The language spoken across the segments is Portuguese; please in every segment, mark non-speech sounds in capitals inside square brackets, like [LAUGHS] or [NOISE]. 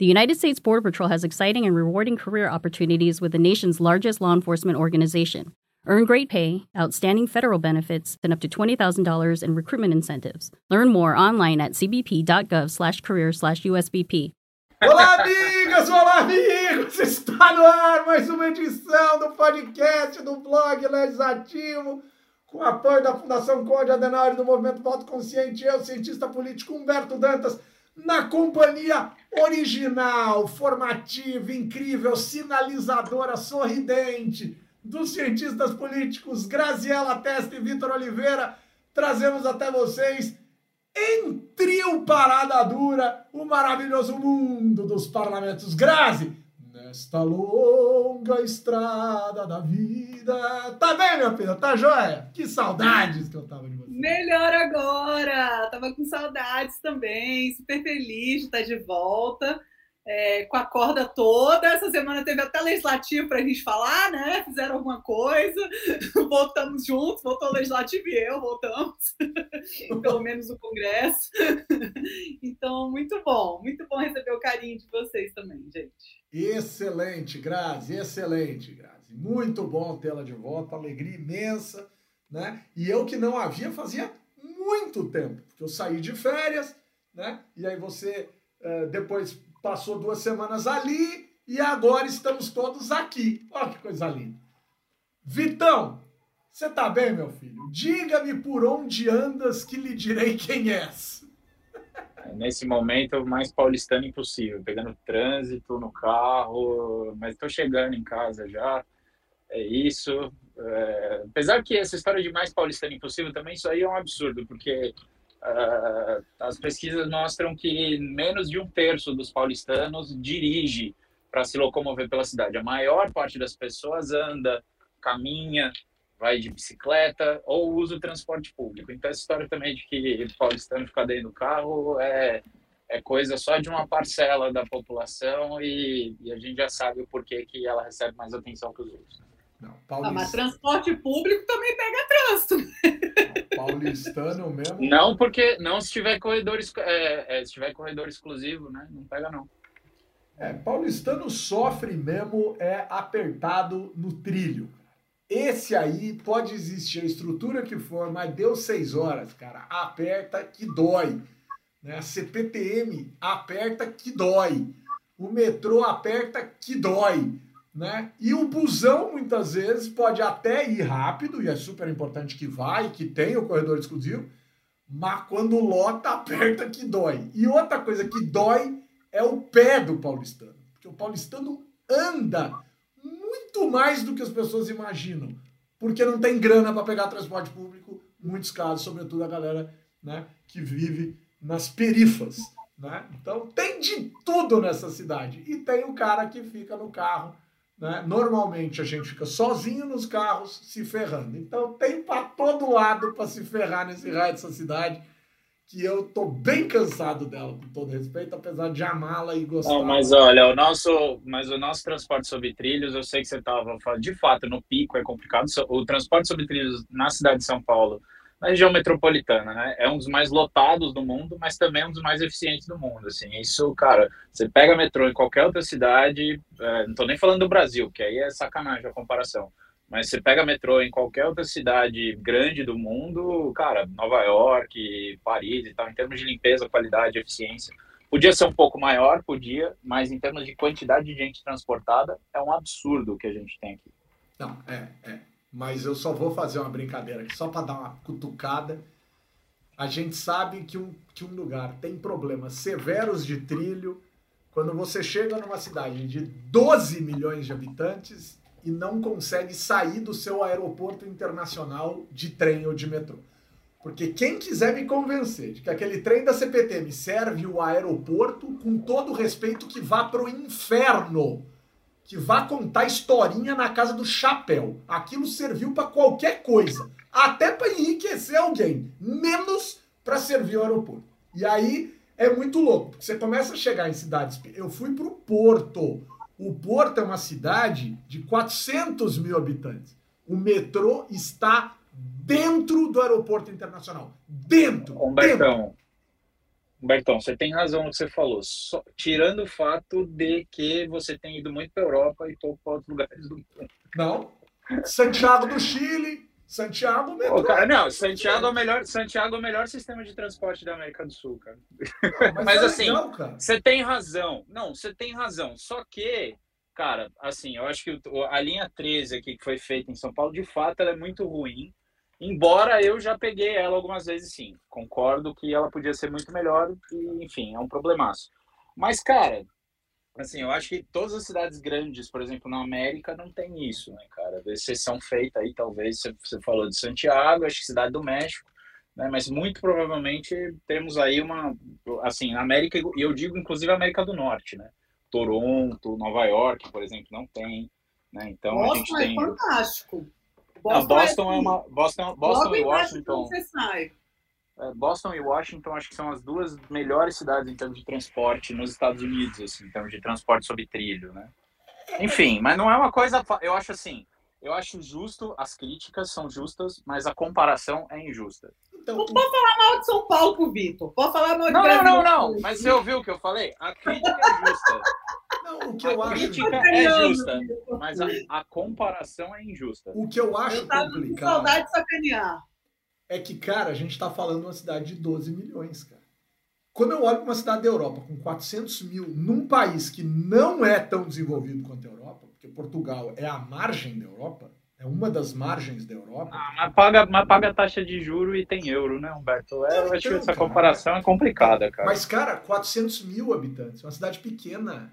The United States Border Patrol has exciting and rewarding career opportunities with the nation's largest law enforcement organization. Earn great pay, outstanding federal benefits, and up to $20,000 in recruitment incentives. Learn more online at cbp.gov/career slash usbp Olá, amigas! Olá, amigos! Está no ar mais uma edição do podcast do blog Legislativo, com apoio da Fundação Conde Adenauer do Movimento Voto Consciente, eu, cientista político Humberto Dantas, na companhia original, formativa, incrível, sinalizadora, sorridente dos cientistas políticos Graziela Testa e Vitor Oliveira, trazemos até vocês em trio Parada Dura o maravilhoso mundo dos parlamentos. Grazi, nesta longa estrada da vida. Tá bem, minha filha? Tá joia? Que saudades que eu tava de. Melhor agora! Tava com saudades também, super feliz de estar de volta é, com a corda toda. Essa semana teve até legislativo para a gente falar, né? Fizeram alguma coisa, [LAUGHS] voltamos juntos, voltou o legislativo e eu, voltamos, [LAUGHS] pelo menos o Congresso. [LAUGHS] então, muito bom, muito bom receber o carinho de vocês também, gente. Excelente, Grazi, excelente, Grazi. Muito bom tê-la de volta, alegria imensa, né? E eu que não havia fazia muito tempo, porque eu saí de férias, né? E aí você uh, depois passou duas semanas ali e agora estamos todos aqui. Olha que coisa linda. Vitão, você tá bem, meu filho? Diga-me por onde andas que lhe direi quem és. Nesse momento, o mais paulistano impossível, pegando trânsito no carro, mas estou chegando em casa já. É isso. É... apesar que essa história de mais paulistano impossível também, isso aí é um absurdo, porque Uh, as pesquisas mostram que menos de um terço dos paulistanos dirige para se locomover pela cidade. A maior parte das pessoas anda, caminha, vai de bicicleta ou usa o transporte público. Então, essa história também de que paulistano fica dentro do carro é, é coisa só de uma parcela da população e, e a gente já sabe o porquê que ela recebe mais atenção que os outros. Não, paulista... ah, mas transporte público também pega trânsito. Paulistano mesmo? Não, porque não se tiver corredor, é, é, se tiver corredor exclusivo, né? Não pega não. É, paulistano sofre mesmo é apertado no trilho. Esse aí pode existir a estrutura que for, mas deu seis horas, cara. Aperta que dói. Né? A CPTM aperta que dói. O metrô aperta que dói né? E o busão muitas vezes pode até ir rápido, e é super importante que vá e que tenha o corredor exclusivo, mas quando lota, [LAUGHS] aperta que dói. E outra coisa que dói é o pé do paulistano, porque o paulistano anda muito mais do que as pessoas imaginam, porque não tem grana para pegar transporte público, muitos casos, sobretudo a galera né, que vive nas perifas. Né? Então tem de tudo nessa cidade. E tem o cara que fica no carro né? Normalmente a gente fica sozinho nos carros se ferrando. Então tem para todo lado para se ferrar nesse raio dessa cidade que eu tô bem cansado dela, com todo respeito, apesar de amá-la e gostar. Não, mas olha, o nosso, mas o nosso transporte sobre trilhos, eu sei que você estava de fato, no pico é complicado. O transporte sobre trilhos na cidade de São Paulo na região metropolitana, né? É um dos mais lotados do mundo, mas também é um dos mais eficientes do mundo, assim. Isso, cara, você pega metrô em qualquer outra cidade, é, não tô nem falando do Brasil, que aí é sacanagem a comparação, mas você pega metrô em qualquer outra cidade grande do mundo, cara, Nova York, Paris e tal, em termos de limpeza, qualidade, eficiência, podia ser um pouco maior, podia, mas em termos de quantidade de gente transportada, é um absurdo o que a gente tem aqui. Não, é, é mas eu só vou fazer uma brincadeira aqui, só para dar uma cutucada. A gente sabe que um, que um lugar tem problemas severos de trilho quando você chega numa cidade de 12 milhões de habitantes e não consegue sair do seu aeroporto internacional de trem ou de metrô. Porque quem quiser me convencer de que aquele trem da CPT me serve o aeroporto, com todo o respeito, que vá para o inferno que vá contar historinha na casa do chapéu. Aquilo serviu para qualquer coisa, até para enriquecer alguém, menos para servir o aeroporto. E aí é muito louco, porque você começa a chegar em cidades. Eu fui para o Porto. O Porto é uma cidade de 400 mil habitantes. O metrô está dentro do aeroporto internacional. Dentro! Humbertão, dentro. Bertão, você tem razão no que você falou. Só, tirando o fato de que você tem ido muito para a Europa e pouco para outros lugares do mundo. Não. Santiago do Chile, Santiago metrô. Cara, não, Santiago é, o melhor, Santiago é o melhor sistema de transporte da América do Sul, cara. Não, mas, [LAUGHS] mas é assim, você tem razão. Não, você tem razão. Só que, cara, assim, eu acho que a linha 13 aqui que foi feita em São Paulo, de fato, ela é muito ruim. Embora eu já peguei ela algumas vezes, sim. Concordo que ela podia ser muito melhor e, enfim, é um problemaço. Mas, cara, assim, eu acho que todas as cidades grandes, por exemplo, na América, não tem isso, né, cara? Exceção feita aí, talvez, você falou de Santiago, acho que Cidade do México, né? Mas muito provavelmente temos aí uma, assim, na América, e eu digo inclusive América do Norte, né? Toronto, Nova York, por exemplo, não tem, né? Então Boston a gente tem... é fantástico. Boston, não, Boston é, é, uma. Boston, Boston e Washington. Você sai. É, Boston e Washington acho que são as duas melhores cidades em termos de transporte nos Estados Unidos, assim, em termos de transporte sobre trilho, né? Enfim, mas não é uma coisa. Eu acho assim. Eu acho justo, as críticas são justas, mas a comparação é injusta. Então, não pode falar mal de São Paulo pro Vitor. Pode falar mal de Não, Brasil, não, não, não. Mas você ouviu o que eu falei? A crítica é justa. Não, o que eu a acho. crítica é justa, mas a, a, comparação é injusta. O que eu acho eu complicado. Com saudade de sacanear. É que, cara, a gente está falando de uma cidade de 12 milhões, cara. Quando eu olho para uma cidade da Europa com 400 mil, num país que não é tão desenvolvido quanto a Europa, porque Portugal é a margem da Europa, é uma das margens da Europa. Ah, mas paga, mas paga taxa de juro e tem euro, né, Humberto? É, eu acho que então, essa comparação é complicada, cara. Mas, cara, 400 mil habitantes, uma cidade pequena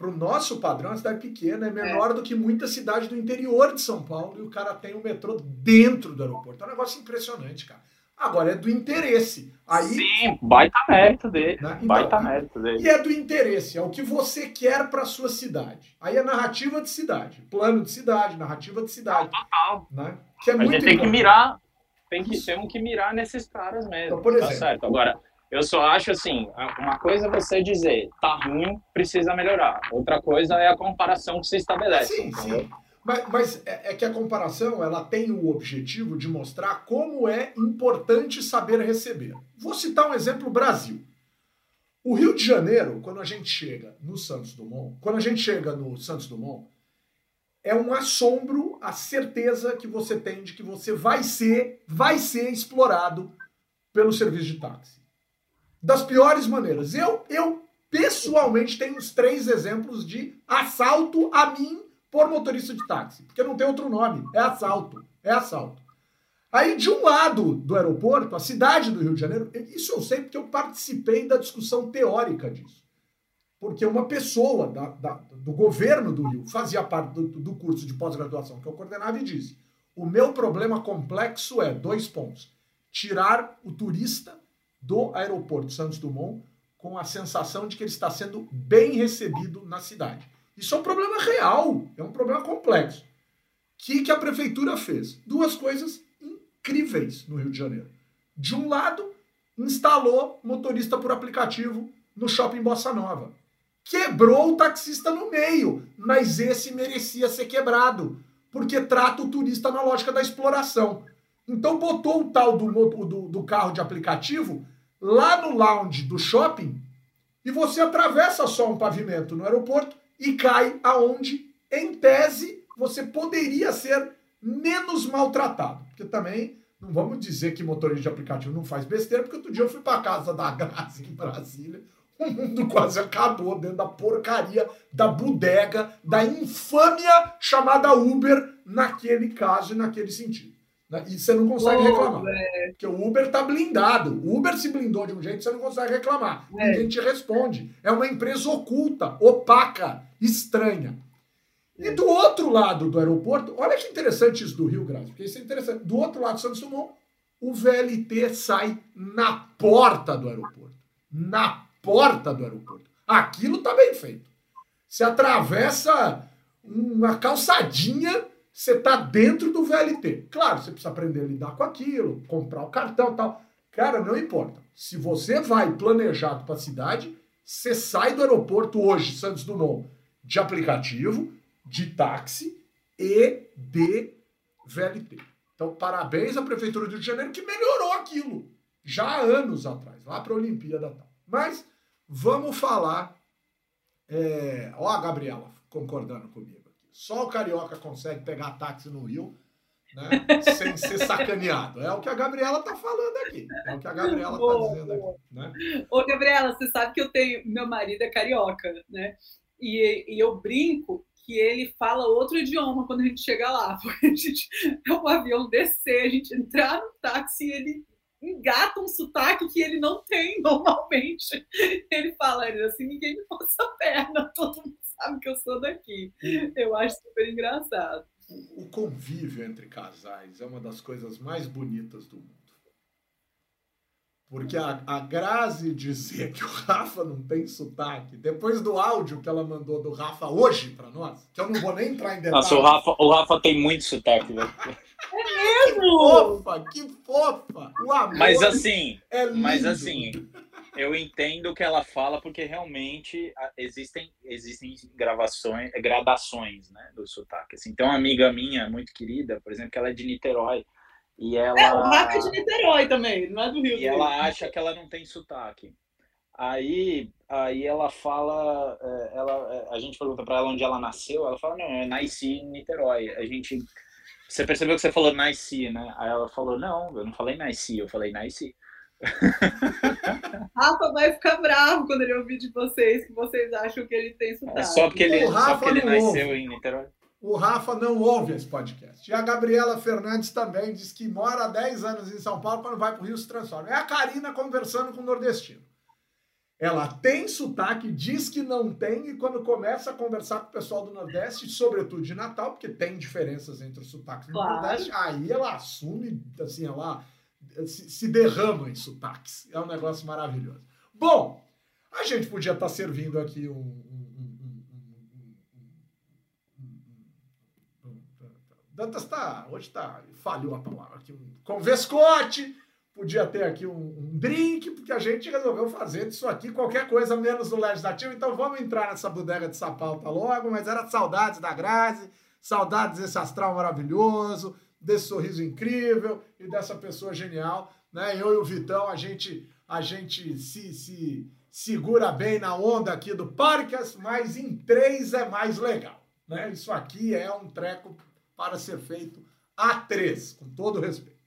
para o nosso padrão, é uma cidade pequena é menor é. do que muita cidade do interior de São Paulo e o cara tem o metrô dentro do aeroporto. É um negócio impressionante, cara. Agora é do interesse. Aí, Sim, baita mérito dele. Né? Então, baita mérito dele. E é do interesse, é o que você quer para sua cidade. Aí é narrativa de cidade, plano de cidade, narrativa de cidade. Total. Né? Que é a gente tem que mirar, tem que, temos que mirar nesses caras mesmo. Então, por tá exemplo, tá certo. Agora, eu só acho assim, uma coisa é você dizer, tá ruim, precisa melhorar. Outra coisa é a comparação que se estabelece. Sim, entendeu? sim. Mas, mas é, é, que a comparação ela tem o objetivo de mostrar como é importante saber receber. Vou citar um exemplo Brasil. O Rio de Janeiro, quando a gente chega no Santos Dumont, quando a gente chega no Santos Dumont, é um assombro a certeza que você tem de que você vai ser, vai ser explorado pelo serviço de táxi das piores maneiras. Eu, eu pessoalmente tenho os três exemplos de assalto a mim por motorista de táxi, porque não tem outro nome, é assalto, é assalto. Aí, de um lado do aeroporto, a cidade do Rio de Janeiro, isso eu sei porque eu participei da discussão teórica disso. Porque uma pessoa da, da, do governo do Rio fazia parte do, do curso de pós-graduação que eu coordenava e disse: o meu problema complexo é dois pontos: tirar o turista do aeroporto Santos Dumont com a sensação de que ele está sendo bem recebido na cidade. Isso é um problema real, é um problema complexo. O que, que a prefeitura fez? Duas coisas incríveis no Rio de Janeiro. De um lado, instalou motorista por aplicativo no shopping Bossa Nova. Quebrou o taxista no meio, mas esse merecia ser quebrado, porque trata o turista na lógica da exploração. Então botou o tal do, do, do carro de aplicativo lá no lounge do shopping e você atravessa só um pavimento no aeroporto e cai aonde, em tese, você poderia ser menos maltratado. Porque também não vamos dizer que motorista de aplicativo não faz besteira, porque outro dia eu fui para casa da Graça em Brasília, o mundo quase acabou dentro da porcaria, da bodega, da infâmia chamada Uber naquele caso e naquele sentido. Né? E você não consegue reclamar. Porque o Uber está blindado. O Uber se blindou de um jeito que você não consegue reclamar. É. Ninguém te responde. É uma empresa oculta, opaca, estranha. E é. do outro lado do aeroporto, olha que interessante isso do Rio Grande, porque isso é interessante. Do outro lado do Santos Dumont, o VLT sai na porta do aeroporto. Na porta do aeroporto. Aquilo está bem feito. Você atravessa uma calçadinha você está dentro do VLT. Claro, você precisa aprender a lidar com aquilo, comprar o cartão tal. Cara, não importa. Se você vai planejado para a cidade, você sai do aeroporto hoje, Santos Dumont, de aplicativo, de táxi e de VLT. Então, parabéns à Prefeitura do Rio de Janeiro que melhorou aquilo já há anos atrás, lá para a Olimpíada tal. Mas vamos falar. É... Ó, a Gabriela concordando comigo. Só o carioca consegue pegar táxi no Rio. Né? sem ser [LAUGHS] sacaneado. É o que a Gabriela tá falando aqui. É o que a Gabriela tá dizendo aqui. Né? Ô, Gabriela, você sabe que eu tenho. Meu marido é carioca, né? E, e eu brinco que ele fala outro idioma quando a gente chega lá. [LAUGHS] Porque a gente é um avião descer, a gente entrar no táxi e ele engata um sotaque que ele não tem normalmente. Ele fala ele assim, ninguém me passa a perna, [LAUGHS] todo mundo sabe que eu sou daqui. Eu acho super engraçado. O convívio entre casais é uma das coisas mais bonitas do mundo. Porque a, a Grazi dizer que o Rafa não tem sotaque, depois do áudio que ela mandou do Rafa hoje para nós, que eu não vou nem entrar em detalhes. [LAUGHS] Nossa, o Rafa, o Rafa tem muito sotaque, né? É mesmo? Que fofa, que fofa! O amor mas assim, é lindo. mas assim, eu entendo o que ela fala porque realmente existem existem gravações, gradações, né, do sotaque. Assim, então, uma amiga minha muito querida, por exemplo, que ela é de Niterói, e ela... É, o Rafa é de Niterói também, não é do Rio. E ela acha que ela não tem sotaque. Aí, aí ela fala, é, ela, é, a gente pergunta para ela onde ela nasceu, ela fala, não, eu nasci em Niterói. A gente, você percebeu que você falou nasci, né? Aí ela falou, não, eu não falei nasci, eu falei nasci. [LAUGHS] Rafa vai ficar bravo quando ele ouvir de vocês que vocês acham que ele tem sotaque. É só porque ele, só porque ele nasceu ouve. em Niterói o Rafa não ouve esse podcast. E a Gabriela Fernandes também diz que mora há 10 anos em São Paulo, quando vai para o Rio se transforma. É a Karina conversando com o nordestino. Ela tem sotaque, diz que não tem, e quando começa a conversar com o pessoal do Nordeste, sobretudo de Natal, porque tem diferenças entre os sotaques do claro. Nordeste, aí ela assume, assim, ela se, derrama em sotaques. É um negócio maravilhoso. Bom, a gente podia estar tá servindo aqui um, Dantas tá, hoje tá, falhou a palavra aqui, um, com vescote, podia ter aqui um, um, drink, porque a gente resolveu fazer disso aqui qualquer coisa menos no legislativo, então vamos entrar nessa bodega de sapauta logo, mas era saudades da Grazi, saudades desse astral maravilhoso, desse sorriso incrível e dessa pessoa genial, né? Eu e o Vitão, a gente, a gente se, se segura bem na onda aqui do Parcas, mas em três é mais legal, né? Isso aqui é um treco para ser feito a três, com todo respeito.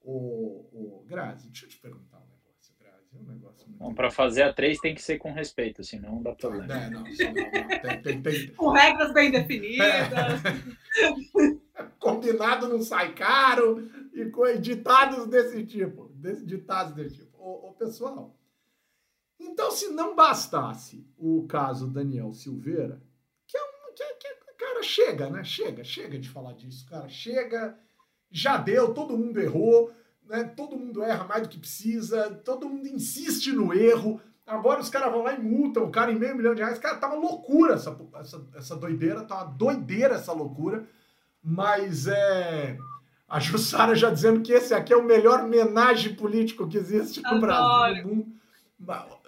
O, o Grazi, deixa eu te perguntar um negócio, Grazi. É um negócio muito. Bom, para fazer a três tem que ser com respeito, senão não dá problema. É, não, não, não. Tem, tem, tem... [LAUGHS] Com regras bem definidas. É. [LAUGHS] Combinado não sai caro e com ditados desse tipo. Desse, ditados desse tipo. Ô, ô, pessoal, então se não bastasse o caso Daniel Silveira, que é um. Que, que, cara, chega, né? Chega, chega de falar disso, cara. Chega, já deu, todo mundo errou, né? Todo mundo erra mais do que precisa, todo mundo insiste no erro. Agora os caras vão lá e multam o cara em meio milhão de reais. Cara, tá uma loucura essa, essa, essa doideira, tá uma doideira essa loucura. Mas é. A Jussara já dizendo que esse aqui é o melhor homenagem político que existe no Brasil.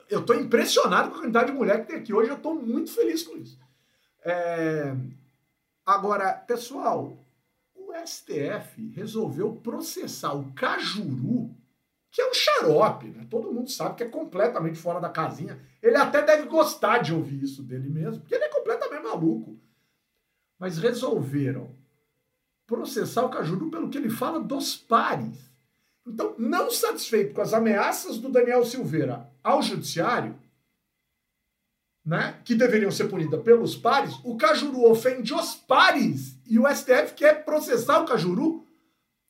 Eu tô impressionado com a quantidade de mulher que tem aqui hoje. Eu tô muito feliz com isso. É... Agora, pessoal, STF resolveu processar o Cajuru, que é um xarope, né? Todo mundo sabe que é completamente fora da casinha. Ele até deve gostar de ouvir isso dele mesmo, porque ele é completamente maluco. Mas resolveram processar o Cajuru pelo que ele fala dos pares. Então, não satisfeito com as ameaças do Daniel Silveira ao judiciário, né, que deveriam ser punidas pelos pares, o Cajuru ofende os pares e o STF quer processar o Cajuru.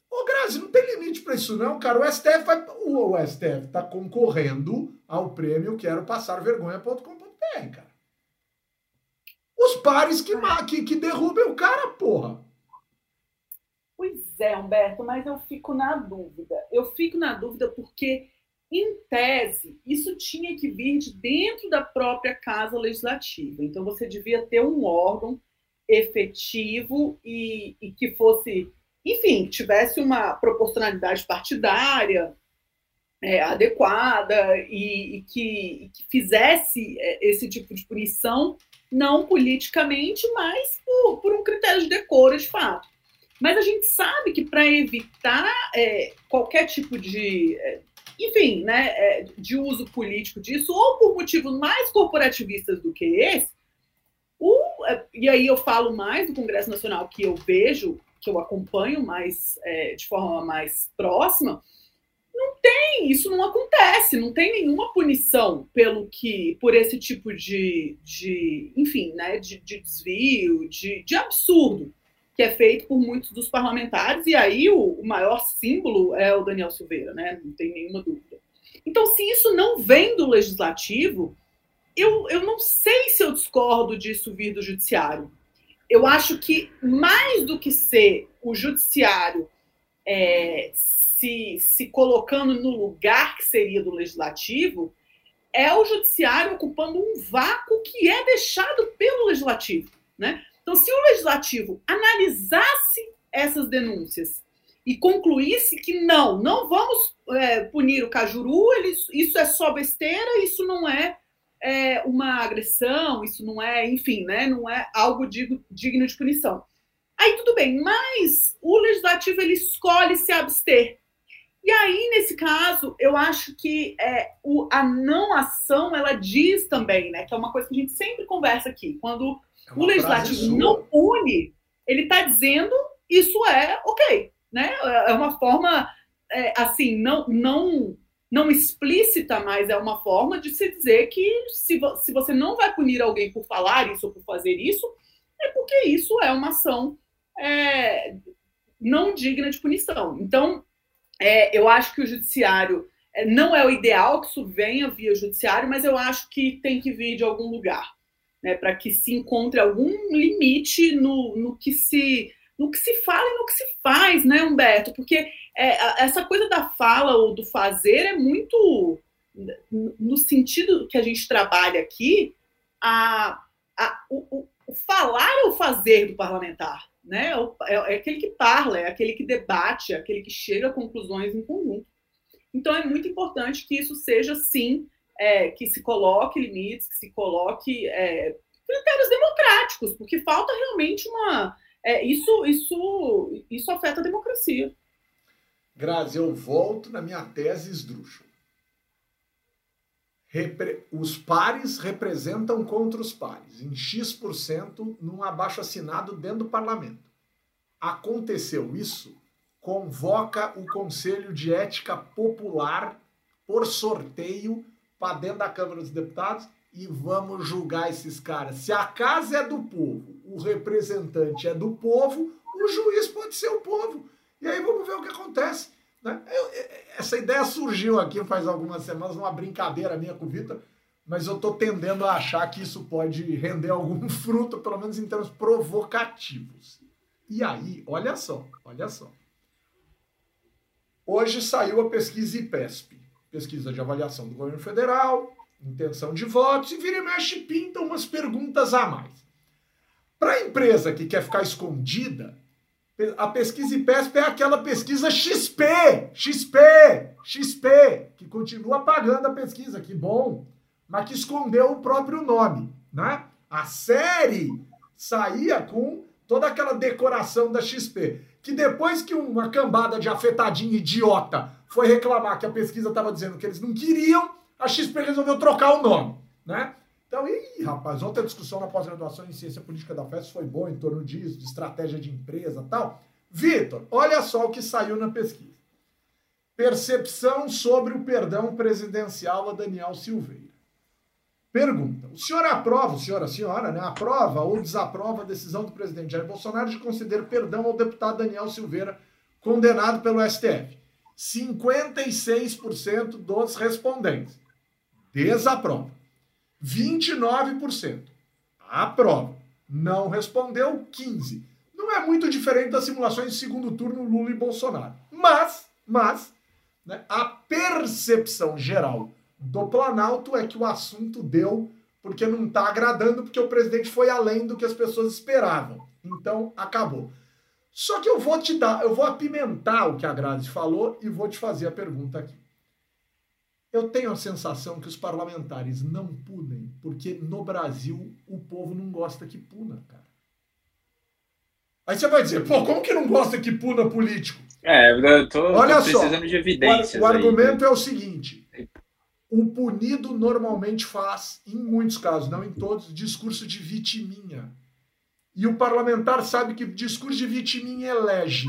Ô, Grazi, não tem limite para isso não, cara. O STF vai, o, o STF está concorrendo ao prêmio quero passar vergonha.com.br, cara. Os pares que, que, que derrubem o cara, porra. Pois é, Humberto, mas eu fico na dúvida. Eu fico na dúvida porque em tese, isso tinha que vir de dentro da própria Casa Legislativa. Então, você devia ter um órgão efetivo e, e que fosse, enfim, tivesse uma proporcionalidade partidária é, adequada e, e, que, e, que, fizesse é, esse tipo de punição, não politicamente, mas por, por um critério de decoro de fato. Mas a gente sabe que para evitar é, qualquer tipo de é, enfim, né, é, de uso político disso, ou por motivos mais corporativistas do que esse, o, é, e aí eu falo mais do Congresso Nacional que eu vejo, que eu acompanho mais é, de forma mais próxima, não tem, isso não acontece, não tem nenhuma punição pelo que, por esse tipo de, de enfim, né, de, de desvio, de, de absurdo que é feito por muitos dos parlamentares, e aí o, o, maior símbolo é o Daniel Silveira, né? Não tem nenhuma dúvida. Então, se isso não vem do legislativo, eu, eu não sei se eu discordo disso vir do judiciário. Eu acho que mais do que ser o judiciário é, se, se colocando no lugar que seria do legislativo, é o judiciário ocupando um vácuo que é deixado pelo legislativo, né? Então, se o legislativo analisasse essas denúncias e concluísse que não, não vamos é, punir o Cajuru, ele, isso é só besteira, isso não é, é, uma agressão, isso não é, enfim, né, não é algo digno, digno de punição. Aí tudo bem, mas o legislativo ele escolhe se abster. E aí, nesse caso, eu acho que é, o, a não ação ela diz também, né? Que é uma coisa que a gente sempre conversa aqui. Quando é o legislativo não pune, ele está dizendo isso é ok, né? É uma forma é, assim não não não explícita, mas é uma forma de se dizer que se, vo se você não vai punir alguém por falar isso ou por fazer isso, é porque isso é uma ação é, não digna de punição. Então, é, eu acho que o judiciário é, não é o ideal que isso venha via judiciário, mas eu acho que tem que vir de algum lugar né, para que se encontre algum limite no, no que se no que se fala e no que se faz, né, Humberto? Porque é, essa coisa da fala ou do fazer é muito no sentido que a gente trabalha aqui, a, a, o, o, falar é o fazer do parlamentar, né? É, é, aquele que parla, é aquele que debate, é aquele que chega a conclusões em conjunto. Então é muito importante que isso seja sim é, que se coloque limites, que se coloque é, critérios democráticos, porque falta realmente uma. É, isso, isso, isso afeta a democracia. Grazi, eu volto na minha tese esdrúxula. Repre... Os pares representam contra os pares, em X% num abaixo assinado dentro do parlamento. Aconteceu isso, convoca o Conselho de Ética Popular por sorteio para dentro da Câmara dos Deputados e vamos julgar esses caras. Se a casa é do povo, o representante é do povo, o juiz pode ser o povo. E aí vamos ver o que acontece. Né? Eu, essa ideia surgiu aqui faz algumas semanas, uma brincadeira minha com o Vitor, mas eu estou tendendo a achar que isso pode render algum [LAUGHS] fruto, pelo menos em termos provocativos. E aí, olha só, olha só. Hoje saiu a pesquisa IPESP pesquisa de avaliação do governo federal, intenção de votos, e vira e mexe pinta umas perguntas a mais. Para a empresa que quer ficar escondida, a pesquisa IPESP é aquela pesquisa XP, XP, XP, que continua pagando a pesquisa, que bom, mas que escondeu o próprio nome, né? A série saía com toda aquela decoração da XP, que depois que uma cambada de afetadinho idiota foi reclamar que a pesquisa estava dizendo que eles não queriam, a XP resolveu trocar o nome, né? Então, ih, rapaz, ontem a discussão na pós-graduação em ciência política da FES foi boa em torno disso, de estratégia de empresa tal. Vitor, olha só o que saiu na pesquisa. Percepção sobre o perdão presidencial a Daniel Silveira. Pergunta: o senhor aprova, o senhor, a senhora, né, aprova ou desaprova a decisão do presidente Jair Bolsonaro de conceder perdão ao deputado Daniel Silveira, condenado pelo STF? 56% dos respondentes desaprova. 29% aprova. Não respondeu 15. Não é muito diferente das simulações de segundo turno Lula e Bolsonaro. Mas, mas, né, a percepção geral do Planalto é que o assunto deu porque não está agradando, porque o presidente foi além do que as pessoas esperavam. Então, acabou. Só que eu vou te dar, eu vou apimentar o que a Grazi falou e vou te fazer a pergunta aqui. Eu tenho a sensação que os parlamentares não punem, porque no Brasil o povo não gosta que puna, cara. Aí você vai dizer, pô, como que não gosta que puna político? É, eu tô, Olha tô precisando só, de evidências. O, o argumento é o seguinte: o punido normalmente faz, em muitos casos, não em todos, discurso de vitiminha. E o parlamentar sabe que discurso de vitiminha elege.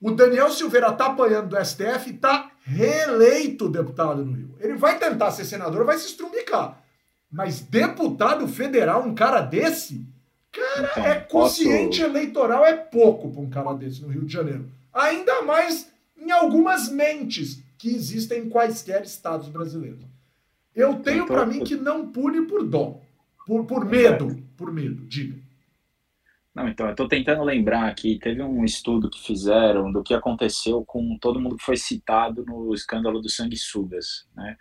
O Daniel Silveira está apanhando do STF e está reeleito deputado no Rio. Ele vai tentar ser senador, vai se estrumbicar. Mas deputado federal, um cara desse, cara, então, é consciente posso... eleitoral, é pouco para um cara desse no Rio de Janeiro. Ainda mais em algumas mentes que existem em quaisquer estados brasileiros. Eu tenho então, para mim que não pune por dó, por, por medo, por medo, diga. Não, então, eu estou tentando lembrar aqui, teve um estudo que fizeram do que aconteceu com todo mundo que foi citado no escândalo do sanguessugas, né?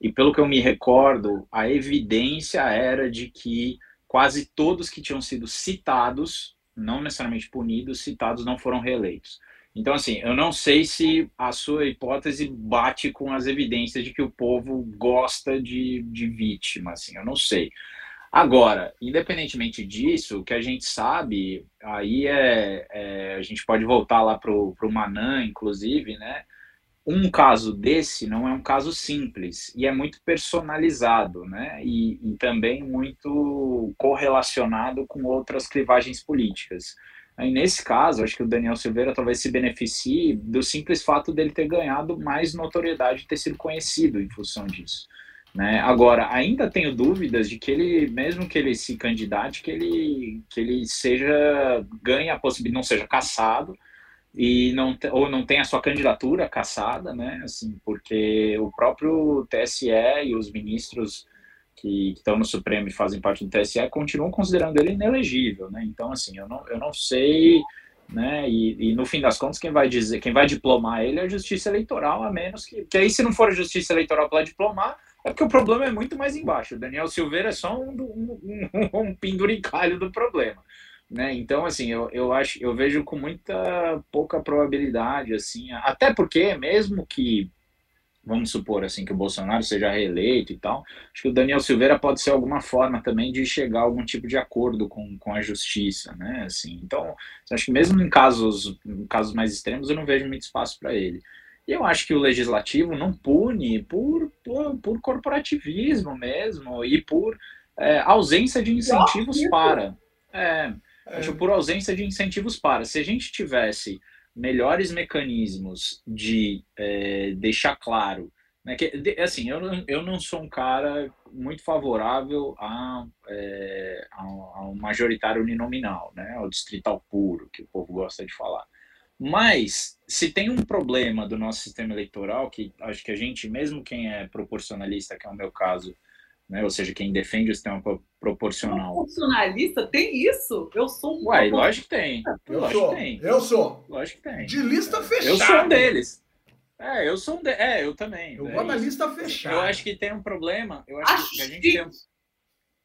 E pelo que eu me recordo, a evidência era de que quase todos que tinham sido citados, não necessariamente punidos, citados não foram reeleitos. Então, assim, eu não sei se a sua hipótese bate com as evidências de que o povo gosta de, de vítima, assim, eu não sei. Agora, independentemente disso, o que a gente sabe, aí é, é a gente pode voltar lá para o Manan, inclusive, né? Um caso desse não é um caso simples e é muito personalizado, né? E, e também muito correlacionado com outras clivagens políticas. Aí, nesse caso, acho que o Daniel Silveira talvez se beneficie do simples fato dele ter ganhado mais notoriedade, ter sido conhecido em função disso. Né? Agora, ainda tenho dúvidas de que ele, mesmo que ele se candidate, que ele, que ele seja ganhe a possibilidade, não seja caçado e não ou não tenha a sua candidatura caçada, né? Assim, porque o próprio TSE e os ministros que estão no Supremo e fazem parte do TSE continuam considerando ele inelegível, né? Então, assim, eu não, eu não sei né? E, e, no fim das contas, quem vai dizer, quem vai diplomar ele é a Justiça Eleitoral, a menos que, que aí se não for a Justiça Eleitoral para diplomar, é porque o problema é muito mais embaixo. O Daniel Silveira é só um, um, um, [LAUGHS] um penduricalho do problema. Né? Então, assim, eu, eu acho, eu vejo com muita pouca probabilidade, assim, até porque mesmo que vamos supor assim que o Bolsonaro seja reeleito e tal, acho que o Daniel Silveira pode ser alguma forma também de chegar a algum tipo de acordo com, com a justiça, né? Assim, então, acho que mesmo em casos, em casos mais extremos, eu não vejo muito espaço para ele. E eu acho que o legislativo não pune por, por, por corporativismo mesmo e por é, ausência de incentivos para. É, é. Acho por ausência de incentivos para. Se a gente tivesse melhores mecanismos de é, deixar claro. Né, que, de, assim, eu, eu não sou um cara muito favorável a, é, ao, majoritário uninominal, né, ao distrital puro, que o povo gosta de falar. Mas, se tem um problema do nosso sistema eleitoral, que acho que a gente, mesmo quem é proporcionalista, que é o meu caso, né, ou seja, quem defende o sistema proporcional. Proporcionalista? Tem isso? Eu sou um. Uai, lógico que tem. Eu lógico sou. Que tem. Eu sou. Lógico que tem. De lista fechada. Eu sou um deles. É, eu sou um de... É, eu também. Eu é vou na lista fechada. Eu acho que tem um problema. Eu acho, acho que a gente tem um...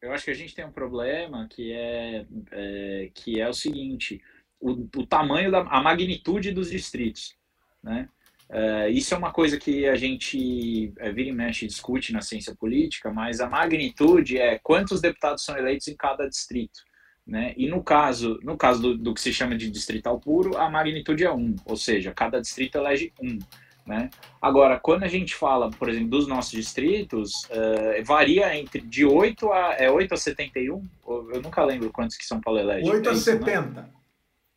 Eu acho que a gente tem um problema que é, é que é o seguinte o, o tamanho, da, a magnitude dos distritos. Né? Uh, isso é uma coisa que a gente é, vira e mexe discute na ciência política, mas a magnitude é quantos deputados são eleitos em cada distrito. Né? E no caso, no caso do, do, que se chama de distrital puro, a magnitude é um, ou seja, cada distrito elege um. Né? Agora, quando a gente fala, por exemplo, dos nossos distritos, uh, varia entre de 8 a, é 8 a 71, eu nunca lembro quantos que São Paulo elege. 8 a é isso, 70. Né?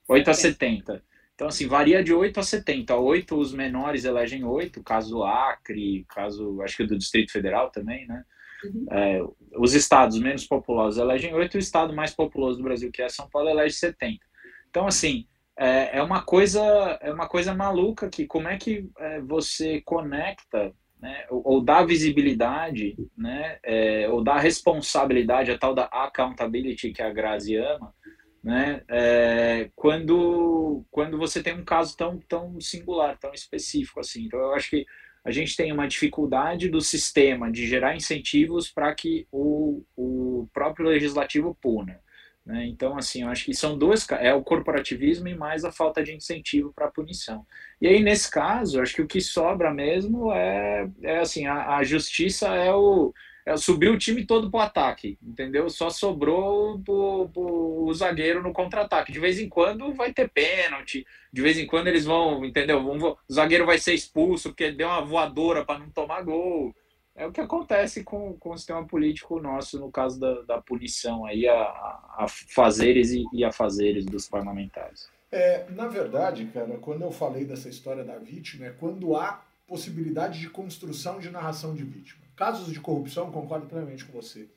8 a 70. Então, assim, varia de 8 a 70. 8 os menores elegem 8, caso do Acre, caso, acho que do Distrito Federal também, né? Uhum. É, os estados menos populosos elegem 8, o estado mais populoso do Brasil, que é São Paulo, elege 70. Então, assim, é, é uma coisa é uma coisa maluca que como é que é, você conecta né, ou, ou dá visibilidade, né, é, ou dá responsabilidade, a tal da accountability que a Grazi ama, né? É, quando, quando você tem um caso tão, tão singular, tão específico assim. Então, eu acho que a gente tem uma dificuldade do sistema de gerar incentivos para que o, o próprio legislativo puna. Né? Então, assim, eu acho que são duas, é o corporativismo e mais a falta de incentivo para a punição. E aí, nesse caso, acho que o que sobra mesmo é, é assim, a, a justiça é o, subiu o time todo pro ataque, entendeu? Só sobrou pro, pro zagueiro no contra-ataque. De vez em quando vai ter pênalti, de vez em quando eles vão, entendeu? Vão, o zagueiro vai ser expulso porque deu uma voadora para não tomar gol. É o que acontece com, com o sistema político nosso, no caso da, da punição aí a, a fazeres e, e a fazeres dos parlamentares. É, na verdade, cara, quando eu falei dessa história da vítima, é quando há possibilidade de construção de narração de vítima. Casos de corrupção, concordo plenamente com você.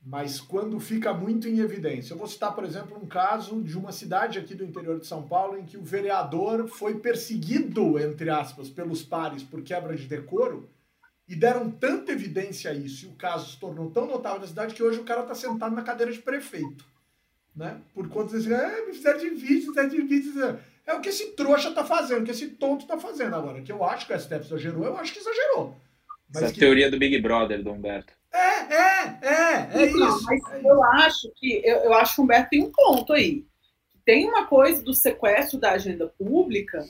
Mas quando fica muito em evidência. Eu vou citar, por exemplo, um caso de uma cidade aqui do interior de São Paulo em que o vereador foi perseguido, entre aspas, pelos pares por quebra de decoro e deram tanta evidência a isso e o caso se tornou tão notável na cidade que hoje o cara está sentado na cadeira de prefeito. Né? Por conta desse, ah, me fizeram de vídeo, fizeram de. É o que esse trouxa está fazendo, o que esse tonto está fazendo agora. Que eu acho que o STF exagerou, eu acho que exagerou. Mas Essa que... teoria do Big Brother, do Humberto. É, é, é, é Não, isso. Mas eu acho que eu, eu acho que o Humberto tem um ponto aí. Tem uma coisa do sequestro da agenda pública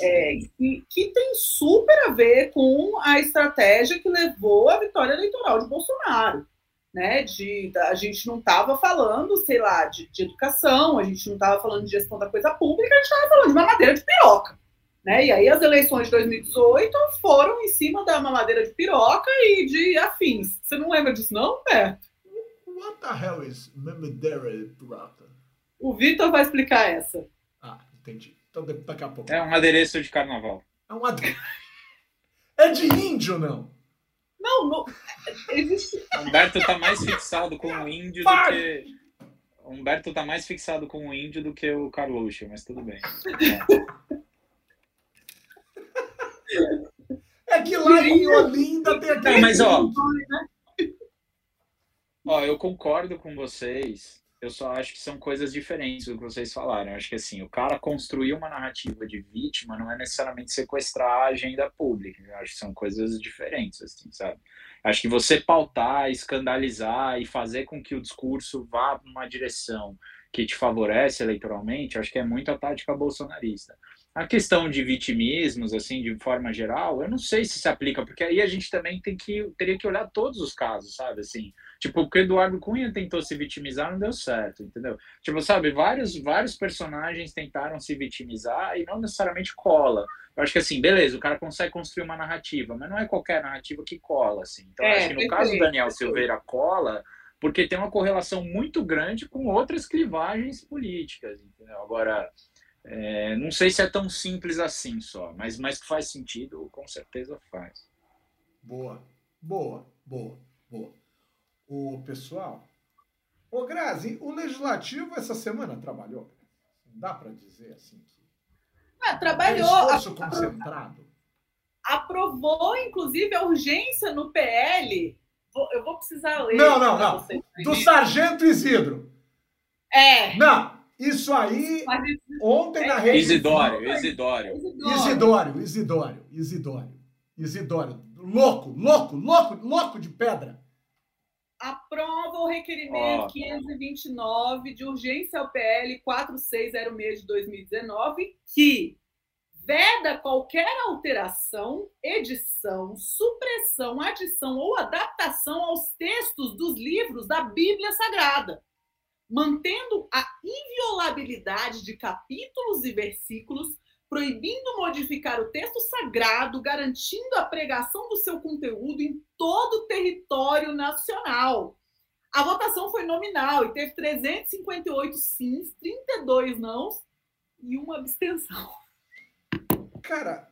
é, que, que, tem super a ver com a estratégia que levou à vitória eleitoral de Bolsonaro. Né, de, a gente não estava falando, sei lá, de, de educação, a gente não estava falando de gestão da coisa pública, a gente estava falando de uma madeira de piroca. Né? E aí as eleições de 2018 foram em cima da mamadeira de piroca e de afins. Você não lembra disso, não, Beto? What the hell is mamadeira de piroca? O Vitor vai explicar essa. Ah, entendi. Então daqui a pouco. É um adereço de carnaval. É um adereço. [LAUGHS] É de índio, não? Não, não. Existe... Humberto tá mais fixado com o índio do que. Humberto tá mais fixado com o índio do que o Carluxo, mas tudo bem. É. [LAUGHS] É que lá em Olinda tem aquele. Não, mas ó. Ó, eu concordo com vocês. Eu só acho que são coisas diferentes do que vocês falaram. Eu acho que assim, o cara construir uma narrativa de vítima não é necessariamente sequestrar a agenda pública. Eu acho que são coisas diferentes, assim, sabe? Acho que você pautar, escandalizar e fazer com que o discurso vá numa direção que te favorece eleitoralmente, acho que é muito a tática bolsonarista. A questão de vitimismos, assim, de forma geral, eu não sei se se aplica, porque aí a gente também tem que, teria que olhar todos os casos, sabe, assim, tipo, porque Eduardo Cunha tentou se vitimizar, não deu certo, entendeu? Tipo, sabe, vários, vários personagens tentaram se vitimizar e não necessariamente cola. Eu acho que, assim, beleza, o cara consegue construir uma narrativa, mas não é qualquer narrativa que cola, assim. Então, é, acho que no caso do Daniel Silveira cola, porque tem uma correlação muito grande com outras clivagens políticas, entendeu? Agora é, não sei se é tão simples assim só, mas, mas que faz sentido, com certeza faz. Boa, boa, boa, boa. O pessoal, ô Grazi, o legislativo essa semana trabalhou? Dá para dizer assim que. Ah, trabalhou. É esforço concentrado. Aprovou, inclusive, a urgência no PL. Eu vou precisar ler. Não, não, não. Do Sargento Isidro. É. Não, isso aí, ontem na rede. Isidório, Isidório. Isidório, Isidório, Isidório. Isidório. Louco, louco, louco, louco de pedra. Aprova o requerimento oh. 529 de urgência ao PL 4606 de 2019, que veda qualquer alteração, edição, supressão, adição ou adaptação aos textos dos livros da Bíblia Sagrada mantendo a inviolabilidade de capítulos e versículos, proibindo modificar o texto sagrado, garantindo a pregação do seu conteúdo em todo o território nacional. A votação foi nominal e teve 358 sims, 32 nãos e uma abstenção. Cara,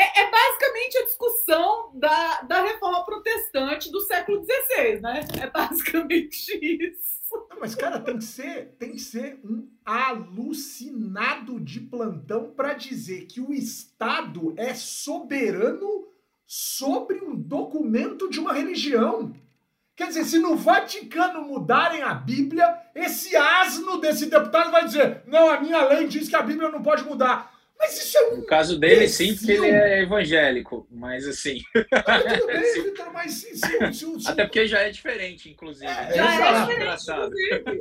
é, é, basicamente a discussão da, da reforma protestante do século XVI, né? É basicamente [LAUGHS] isso. mas, cara, tem que ser, tem que ser um alucinado de plantão para dizer que o Estado é soberano sobre um documento de uma religião. Quer dizer, se no Vaticano mudarem a Bíblia, esse asno desse deputado vai dizer: não, a minha lei diz que a Bíblia não pode mudar. Mas isso é um. No caso dele, sim, porque ele é evangélico, mas assim. Ah, tudo bem, [LAUGHS] Vitor, mas se, se, se, Até porque já é diferente, inclusive. É, já é, diferente, inclusive.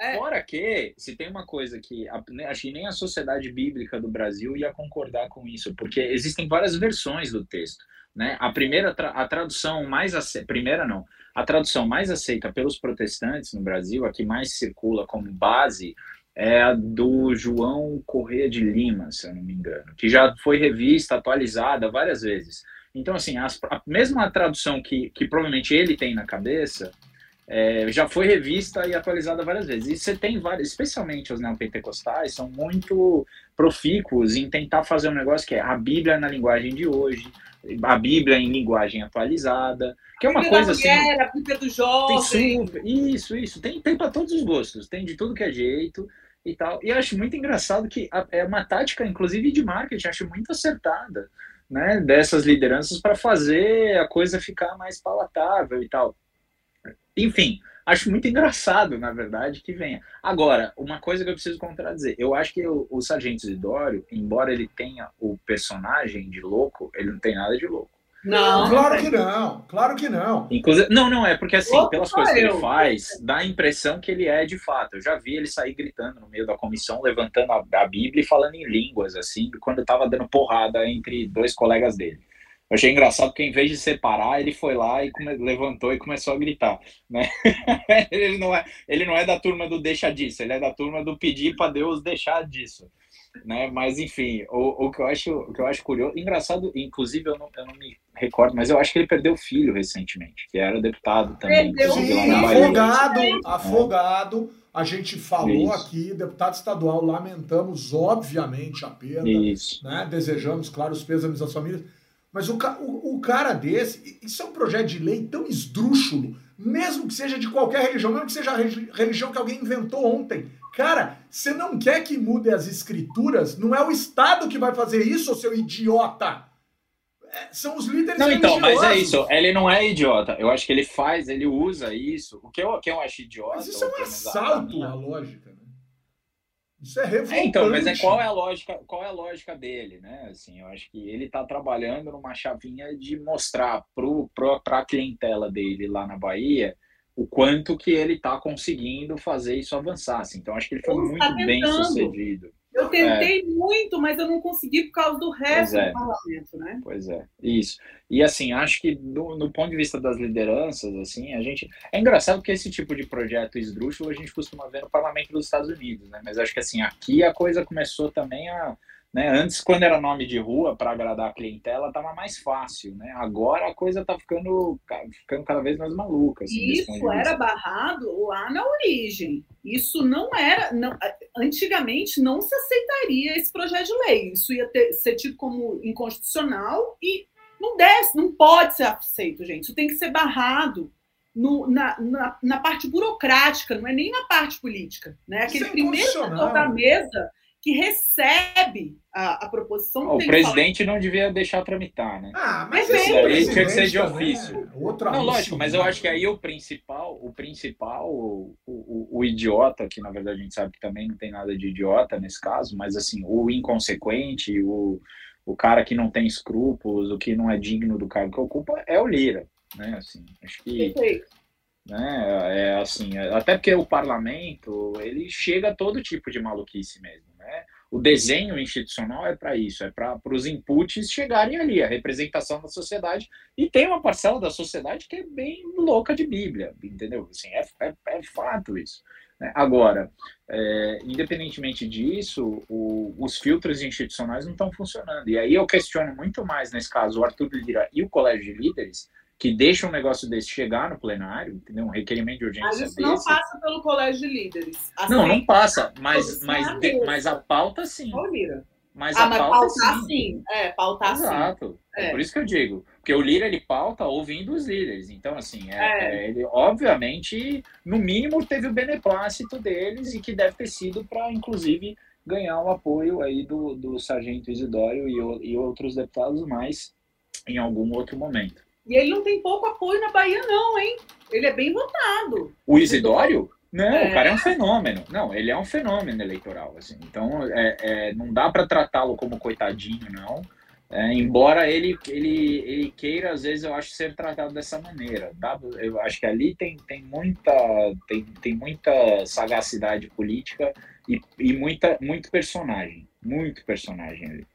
É. é. Fora que, se tem uma coisa que né, acho que nem a sociedade bíblica do Brasil ia concordar com isso, porque existem várias versões do texto. Né? A primeira, a tradução mais. A, primeira não a tradução mais aceita pelos protestantes no Brasil, a que mais circula como base, é a do João Correia de Lima, se eu não me engano, que já foi revista, atualizada várias vezes. Então, assim, a, a mesma tradução que, que provavelmente ele tem na cabeça, é, já foi revista e atualizada várias vezes. E você tem vários, especialmente os neopentecostais, são muito profícuos em tentar fazer um negócio que é a Bíblia na linguagem de hoje, a Bíblia em linguagem atualizada, que é uma coisa assim. Mulher, a Bíblia do jovem. Super, isso, isso. Tem, tem para todos os gostos, tem de tudo que é jeito e tal. E eu acho muito engraçado que é uma tática, inclusive de marketing, acho muito acertada, né, dessas lideranças para fazer a coisa ficar mais palatável e tal. Enfim, acho muito engraçado, na verdade, que venha. Agora, uma coisa que eu preciso contradizer. Eu acho que o, o Sargento Isidório, embora ele tenha o personagem de louco, ele não tem nada de louco. Não, claro que não, claro que não. Inclusive, não, não, é porque assim, pelas coisas que ele faz, dá a impressão que ele é de fato. Eu já vi ele sair gritando no meio da comissão, levantando a, a Bíblia e falando em línguas, assim, quando estava dando porrada entre dois colegas dele. Eu achei engraçado porque, em vez de separar, ele foi lá e come... levantou e começou a gritar. Né? [LAUGHS] ele, não é, ele não é da turma do deixa disso, ele é da turma do pedir para Deus deixar disso. Né? Mas, enfim, o, o, que eu acho, o que eu acho curioso, engraçado, inclusive eu não, eu não me recordo, mas eu acho que ele perdeu filho recentemente, que era deputado também. Perdeu. Sim, afogado, afogado. A gente falou Isso. aqui, deputado estadual, lamentamos, obviamente, a perda. Isso. Né? Desejamos, claro, os pêsames às famílias mas o, o, o, cara desse, isso é um projeto de lei tão esdrúxulo, mesmo que seja de qualquer religião, mesmo que seja a religião que alguém inventou ontem. Cara, você não quer que mude as escrituras? Não é o Estado que vai fazer isso, seu idiota! É, são os líderes Não, então, mas é isso. Ele não é idiota. Eu acho que ele faz, ele usa isso. O que eu, que eu acho idiota. Mas isso é um assalto à lógica. Né? Isso é revoltante. É, então, mas é qual é a lógica, qual é a lógica dele, né? Assim, eu acho que ele está trabalhando numa chavinha de mostrar para a clientela dele lá na Bahia o quanto que ele está conseguindo fazer isso avançar. Assim. Então, acho que ele foi ele muito tá bem sucedido. Eu tentei é. muito, mas eu não consegui por causa do resto é. do parlamento, né? Pois é, isso. E assim, acho que do, no ponto de vista das lideranças, assim, a gente. É engraçado que esse tipo de projeto esdrúxulo a gente costuma ver no parlamento dos Estados Unidos, né? Mas acho que assim, aqui a coisa começou também a né? Antes, quando era nome de rua para agradar a clientela, estava mais fácil. Né? Agora a coisa está ficando, ficando cada vez mais maluca. Assim, Isso era barrado lá na origem. Isso não era. Não, antigamente não se aceitaria esse projeto de lei. Isso ia ter, ser tido como inconstitucional e não deve, não pode ser aceito, gente. Isso tem que ser barrado. No, na, na, na, parte burocrática, não é nem na parte política. Né? Aquele é primeiro setor da mesa que recebe a, a proposição. o presidente não devia deixar tramitar, né? Ah, mas isso aí tinha que ser de ofício. É outra não, lógico, mas eu acho que aí o principal, o principal, o, o, o, idiota, que na verdade a gente sabe que também não tem nada de idiota nesse caso, mas assim, o inconsequente, o, o cara que não tem escrúpulos, o que não é digno do cargo que ocupa, é o Lira, né? Assim, acho que né? É assim, até porque o parlamento ele chega a todo tipo de maluquice mesmo, né? O desenho institucional é para isso, é para os inputs chegarem ali, a representação da sociedade e tem uma parcela da sociedade que é bem louca de Bíblia, entendeu? Assim, é, é, é fato isso. Né? Agora, é, independentemente disso, o, os filtros institucionais não estão funcionando. E aí eu questiono muito mais, nesse caso, o Arthur Lira e o Colégio de Líderes, que deixa um negócio desse chegar no plenário, entendeu? Um requerimento de urgência mas isso desse. não passa pelo colégio de líderes. Assim, não, não passa, mas, mas, de, mas a pauta sim. Mas ah, a mas pauta pautar sim. sim. É, pautar Exato. sim. É. é. por isso que eu digo. Porque o Lira, ele pauta ouvindo os líderes. Então, assim, é, é. é ele, obviamente, no mínimo, teve o beneplácito deles e que deve ter sido para, inclusive, ganhar o apoio aí do, do Sargento Isidório e, e outros deputados mais em algum outro momento. E ele não tem pouco apoio na Bahia, não, hein? Ele é bem votado. O Isidório? Não, é. o cara é um fenômeno. Não, ele é um fenômeno eleitoral. Assim. Então, é, é não dá para tratá-lo como coitadinho, não. É, embora ele, ele, ele queira, às vezes, eu acho, ser tratado dessa maneira. Dá, eu acho que ali tem, tem, muita, tem, tem muita sagacidade política e, e muita, muito personagem. Muito personagem ali.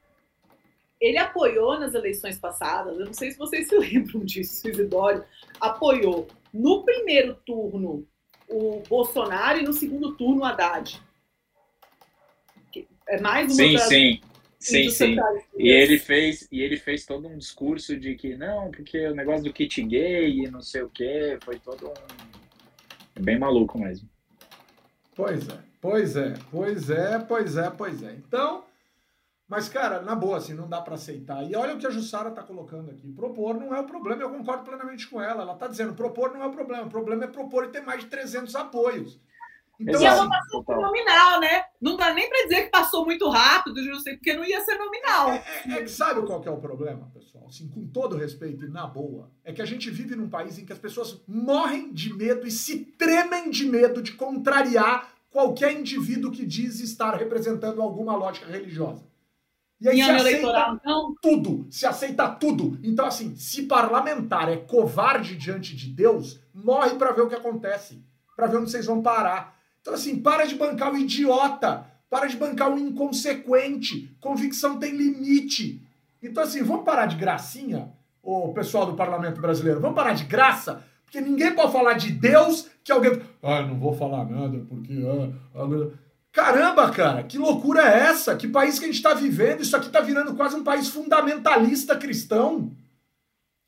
Ele apoiou nas eleições passadas, eu não sei se vocês se [LAUGHS] lembram disso, o Isidório apoiou no primeiro turno o Bolsonaro e no segundo turno o Haddad. É mais uma Sim, sim. Sim, sim. E ele fez e ele fez todo um discurso de que não, porque o negócio do kit gay e não sei o que, foi todo um é bem maluco mesmo. Pois é, pois é, pois é, pois é, pois é. Então, mas, cara, na boa, assim, não dá para aceitar. E olha o que a Jussara tá colocando aqui. Propor não é o problema, eu concordo plenamente com ela. Ela tá dizendo, propor não é o problema. O problema é propor e ter mais de 300 apoios. Então, e é uma passou nominal, né? Não dá nem para dizer que passou muito rápido, não sei, porque não ia ser nominal. É, é, é, sabe qual que é o problema, pessoal? Assim, com todo respeito e na boa, é que a gente vive num país em que as pessoas morrem de medo e se tremem de medo de contrariar qualquer indivíduo que diz estar representando alguma lógica religiosa. E aí se aceita eleitoral, então? tudo, se aceita tudo. Então, assim, se parlamentar é covarde diante de Deus, morre para ver o que acontece, para ver onde vocês vão parar. Então, assim, para de bancar o idiota, para de bancar o inconsequente. Convicção tem limite. Então, assim, vamos parar de gracinha, o pessoal do parlamento brasileiro, vamos parar de graça, porque ninguém pode falar de Deus que alguém. Ah, não vou falar nada, porque. Ah, ah, Caramba, cara, que loucura é essa? Que país que a gente está vivendo? Isso aqui está virando quase um país fundamentalista cristão.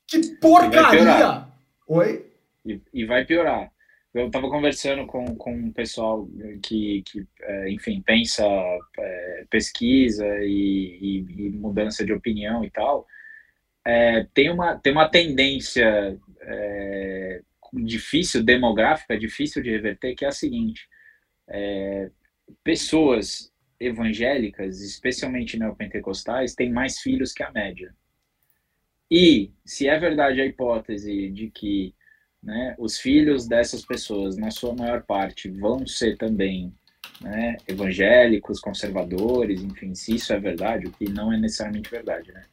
Que porcaria! Oi? E, e vai piorar. Eu estava conversando com, com um pessoal que, que é, enfim, pensa é, pesquisa e, e, e, mudança de opinião e tal. É, tem, uma, tem uma tendência é, difícil, demográfica, difícil de reverter, que é a seguinte: é, pessoas evangélicas, especialmente neopentecostais, têm mais filhos que a média. E se é verdade a hipótese de que né, os filhos dessas pessoas, na sua maior parte, vão ser também né, evangélicos, conservadores, enfim, se isso é verdade, o que não é necessariamente verdade, né?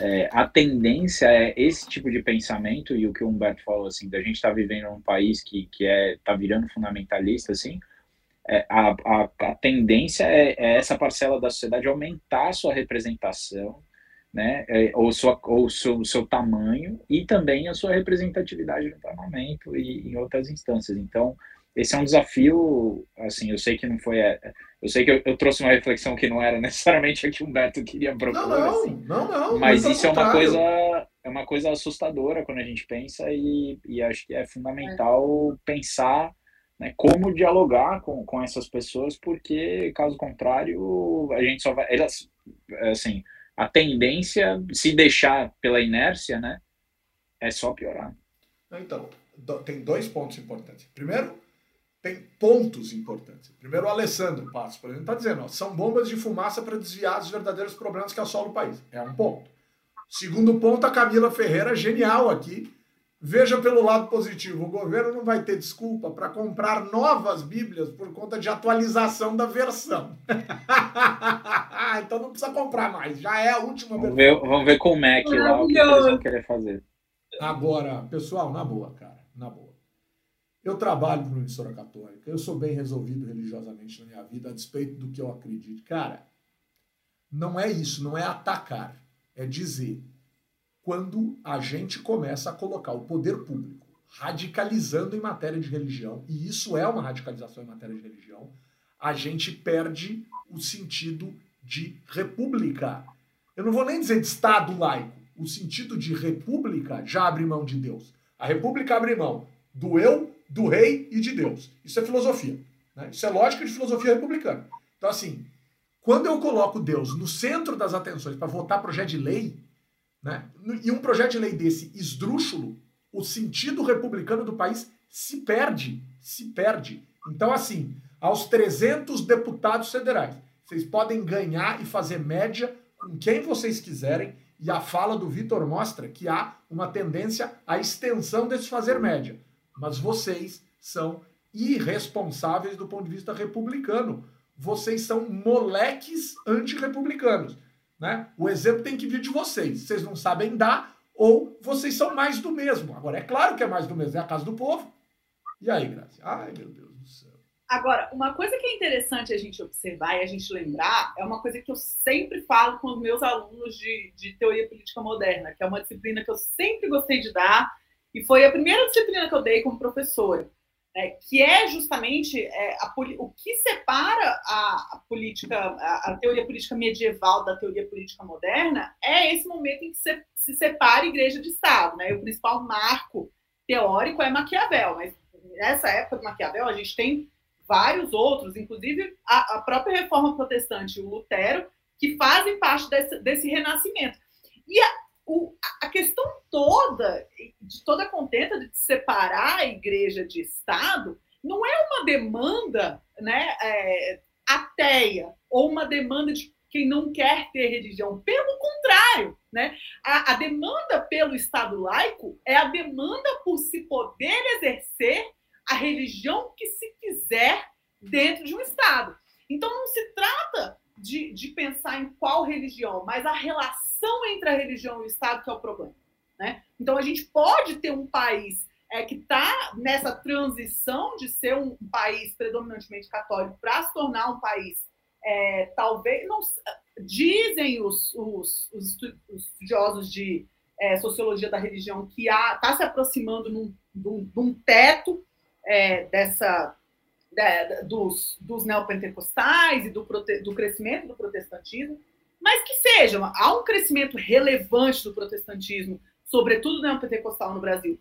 É, a tendência é esse tipo de pensamento e o que o Humberto falou assim, da gente estar tá vivendo num país que que é tá virando fundamentalista assim, é, a, a, a, tendência é, é, essa parcela da sociedade aumentar a sua representação né, é, ou, sua, ou seu, seu tamanho e também a sua representatividade no parlamento e em outras instâncias. Então, esse é um desafio, assim, eu sei que não foi, é, eu sei que eu, eu trouxe uma reflexão que não era [LAUGHS] necessariamente a que o Humberto queria propor, não, não, assim, não, não, mas isso é uma coisa, é uma coisa assustadora quando a gente pensa e, e acho que é fundamental pensar né, como dialogar com, com essas pessoas, porque caso contrário a gente só vai, elas, assim, a tendência, se deixar pela inércia, né, é só piorar. Então, tem dois pontos importantes. Primeiro, tem pontos importantes. Primeiro, o Alessandro Passos, por exemplo, está dizendo, ó, são bombas de fumaça para desviar dos verdadeiros problemas que assolam o país. É um ponto. Segundo ponto, a Camila Ferreira, genial aqui, Veja pelo lado positivo, o governo não vai ter desculpa para comprar novas Bíblias por conta de atualização da versão. [LAUGHS] então não precisa comprar mais, já é a última vamos versão. Ver, vamos ver com o Mac lá o que eles vão querer fazer. Agora, pessoal, na boa, cara, na boa. Eu trabalho para uma emissora católica, eu sou bem resolvido religiosamente na minha vida, a despeito do que eu acredito. Cara, não é isso, não é atacar, é dizer quando a gente começa a colocar o poder público radicalizando em matéria de religião, e isso é uma radicalização em matéria de religião, a gente perde o sentido de república. Eu não vou nem dizer de Estado laico. O sentido de república já abre mão de Deus. A república abre mão do eu, do rei e de Deus. Isso é filosofia. Né? Isso é lógica de filosofia republicana. Então, assim, quando eu coloco Deus no centro das atenções para votar projeto de lei, né? E um projeto de lei desse esdrúxulo, o sentido republicano do país se perde, se perde. Então, assim, aos 300 deputados federais, vocês podem ganhar e fazer média com quem vocês quiserem, e a fala do Vitor mostra que há uma tendência à extensão desse fazer média. Mas vocês são irresponsáveis do ponto de vista republicano. Vocês são moleques antirrepublicanos. Né? O exemplo tem que vir de vocês. Vocês não sabem dar ou vocês são mais do mesmo. Agora, é claro que é mais do mesmo, é a casa do povo. E aí, Graça? Ai, meu Deus do céu. Agora, uma coisa que é interessante a gente observar e a gente lembrar é uma coisa que eu sempre falo com os meus alunos de, de teoria política moderna, que é uma disciplina que eu sempre gostei de dar E foi a primeira disciplina que eu dei como professora, né, que é justamente é, a, o que separa a, a política, a, a, teoria política medieval da teoria política moderna é esse momento em que se, se separa igreja de Estado. Né? E o principal marco teórico é Maquiavel, mas nessa época de Maquiavel a gente tem vários outros, inclusive a, própria reforma protestante e o Lutero, que fazem parte desse, desse renascimento. E a, o, a questão toda, de toda a contenta de separar a igreja de Estado, não é uma demanda né, é, ateia ou uma demanda de quem não quer ter religião. Pelo contrário, né? A, a, demanda pelo Estado laico é a demanda por se poder exercer a religião que se quiser dentro de um Estado. Então não se trata de, de pensar em qual religião, mas a relação entre a religião e o Estado que é o problema. Né? Então a gente pode ter um país é, que está nessa transição de ser um país predominantemente católico para se tornar um país é, talvez não dizem os, os, os, estudiosos de é, sociologia da religião que está se aproximando num, um, um teto é, dessa dos, dos neopentecostais e do, prote, do crescimento do protestantismo, mas que seja, há um crescimento relevante do protestantismo, sobretudo neopentecostal no Brasil.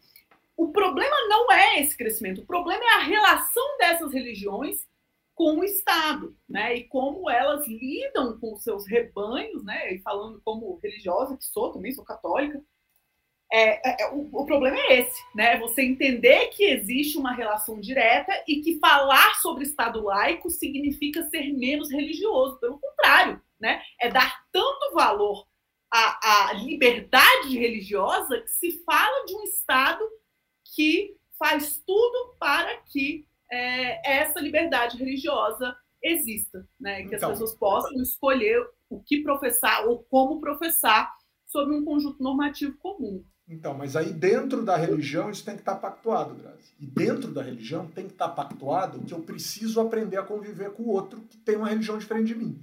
O problema não é esse crescimento, o problema é a relação dessas religiões com o Estado, né? E como elas lidam com seus rebanhos, né? E falando como religiosa que sou, também sou católica, é, é, é, o, o, problema é esse, né? Você entender que existe uma relação direta e que falar sobre Estado laico significa ser menos religioso. Pelo contrário, né? É dar tanto valor à, à liberdade religiosa que se fala de um Estado que faz tudo para que é, essa liberdade religiosa exista, né? Que então, as pessoas possam escolher o que professar ou como professar sobre um conjunto normativo comum. Então, mas aí dentro da religião isso tem que estar pactuado, Grazi. E dentro da religião tem que estar pactuado que eu preciso aprender a conviver com o outro que tem uma religião diferente de mim.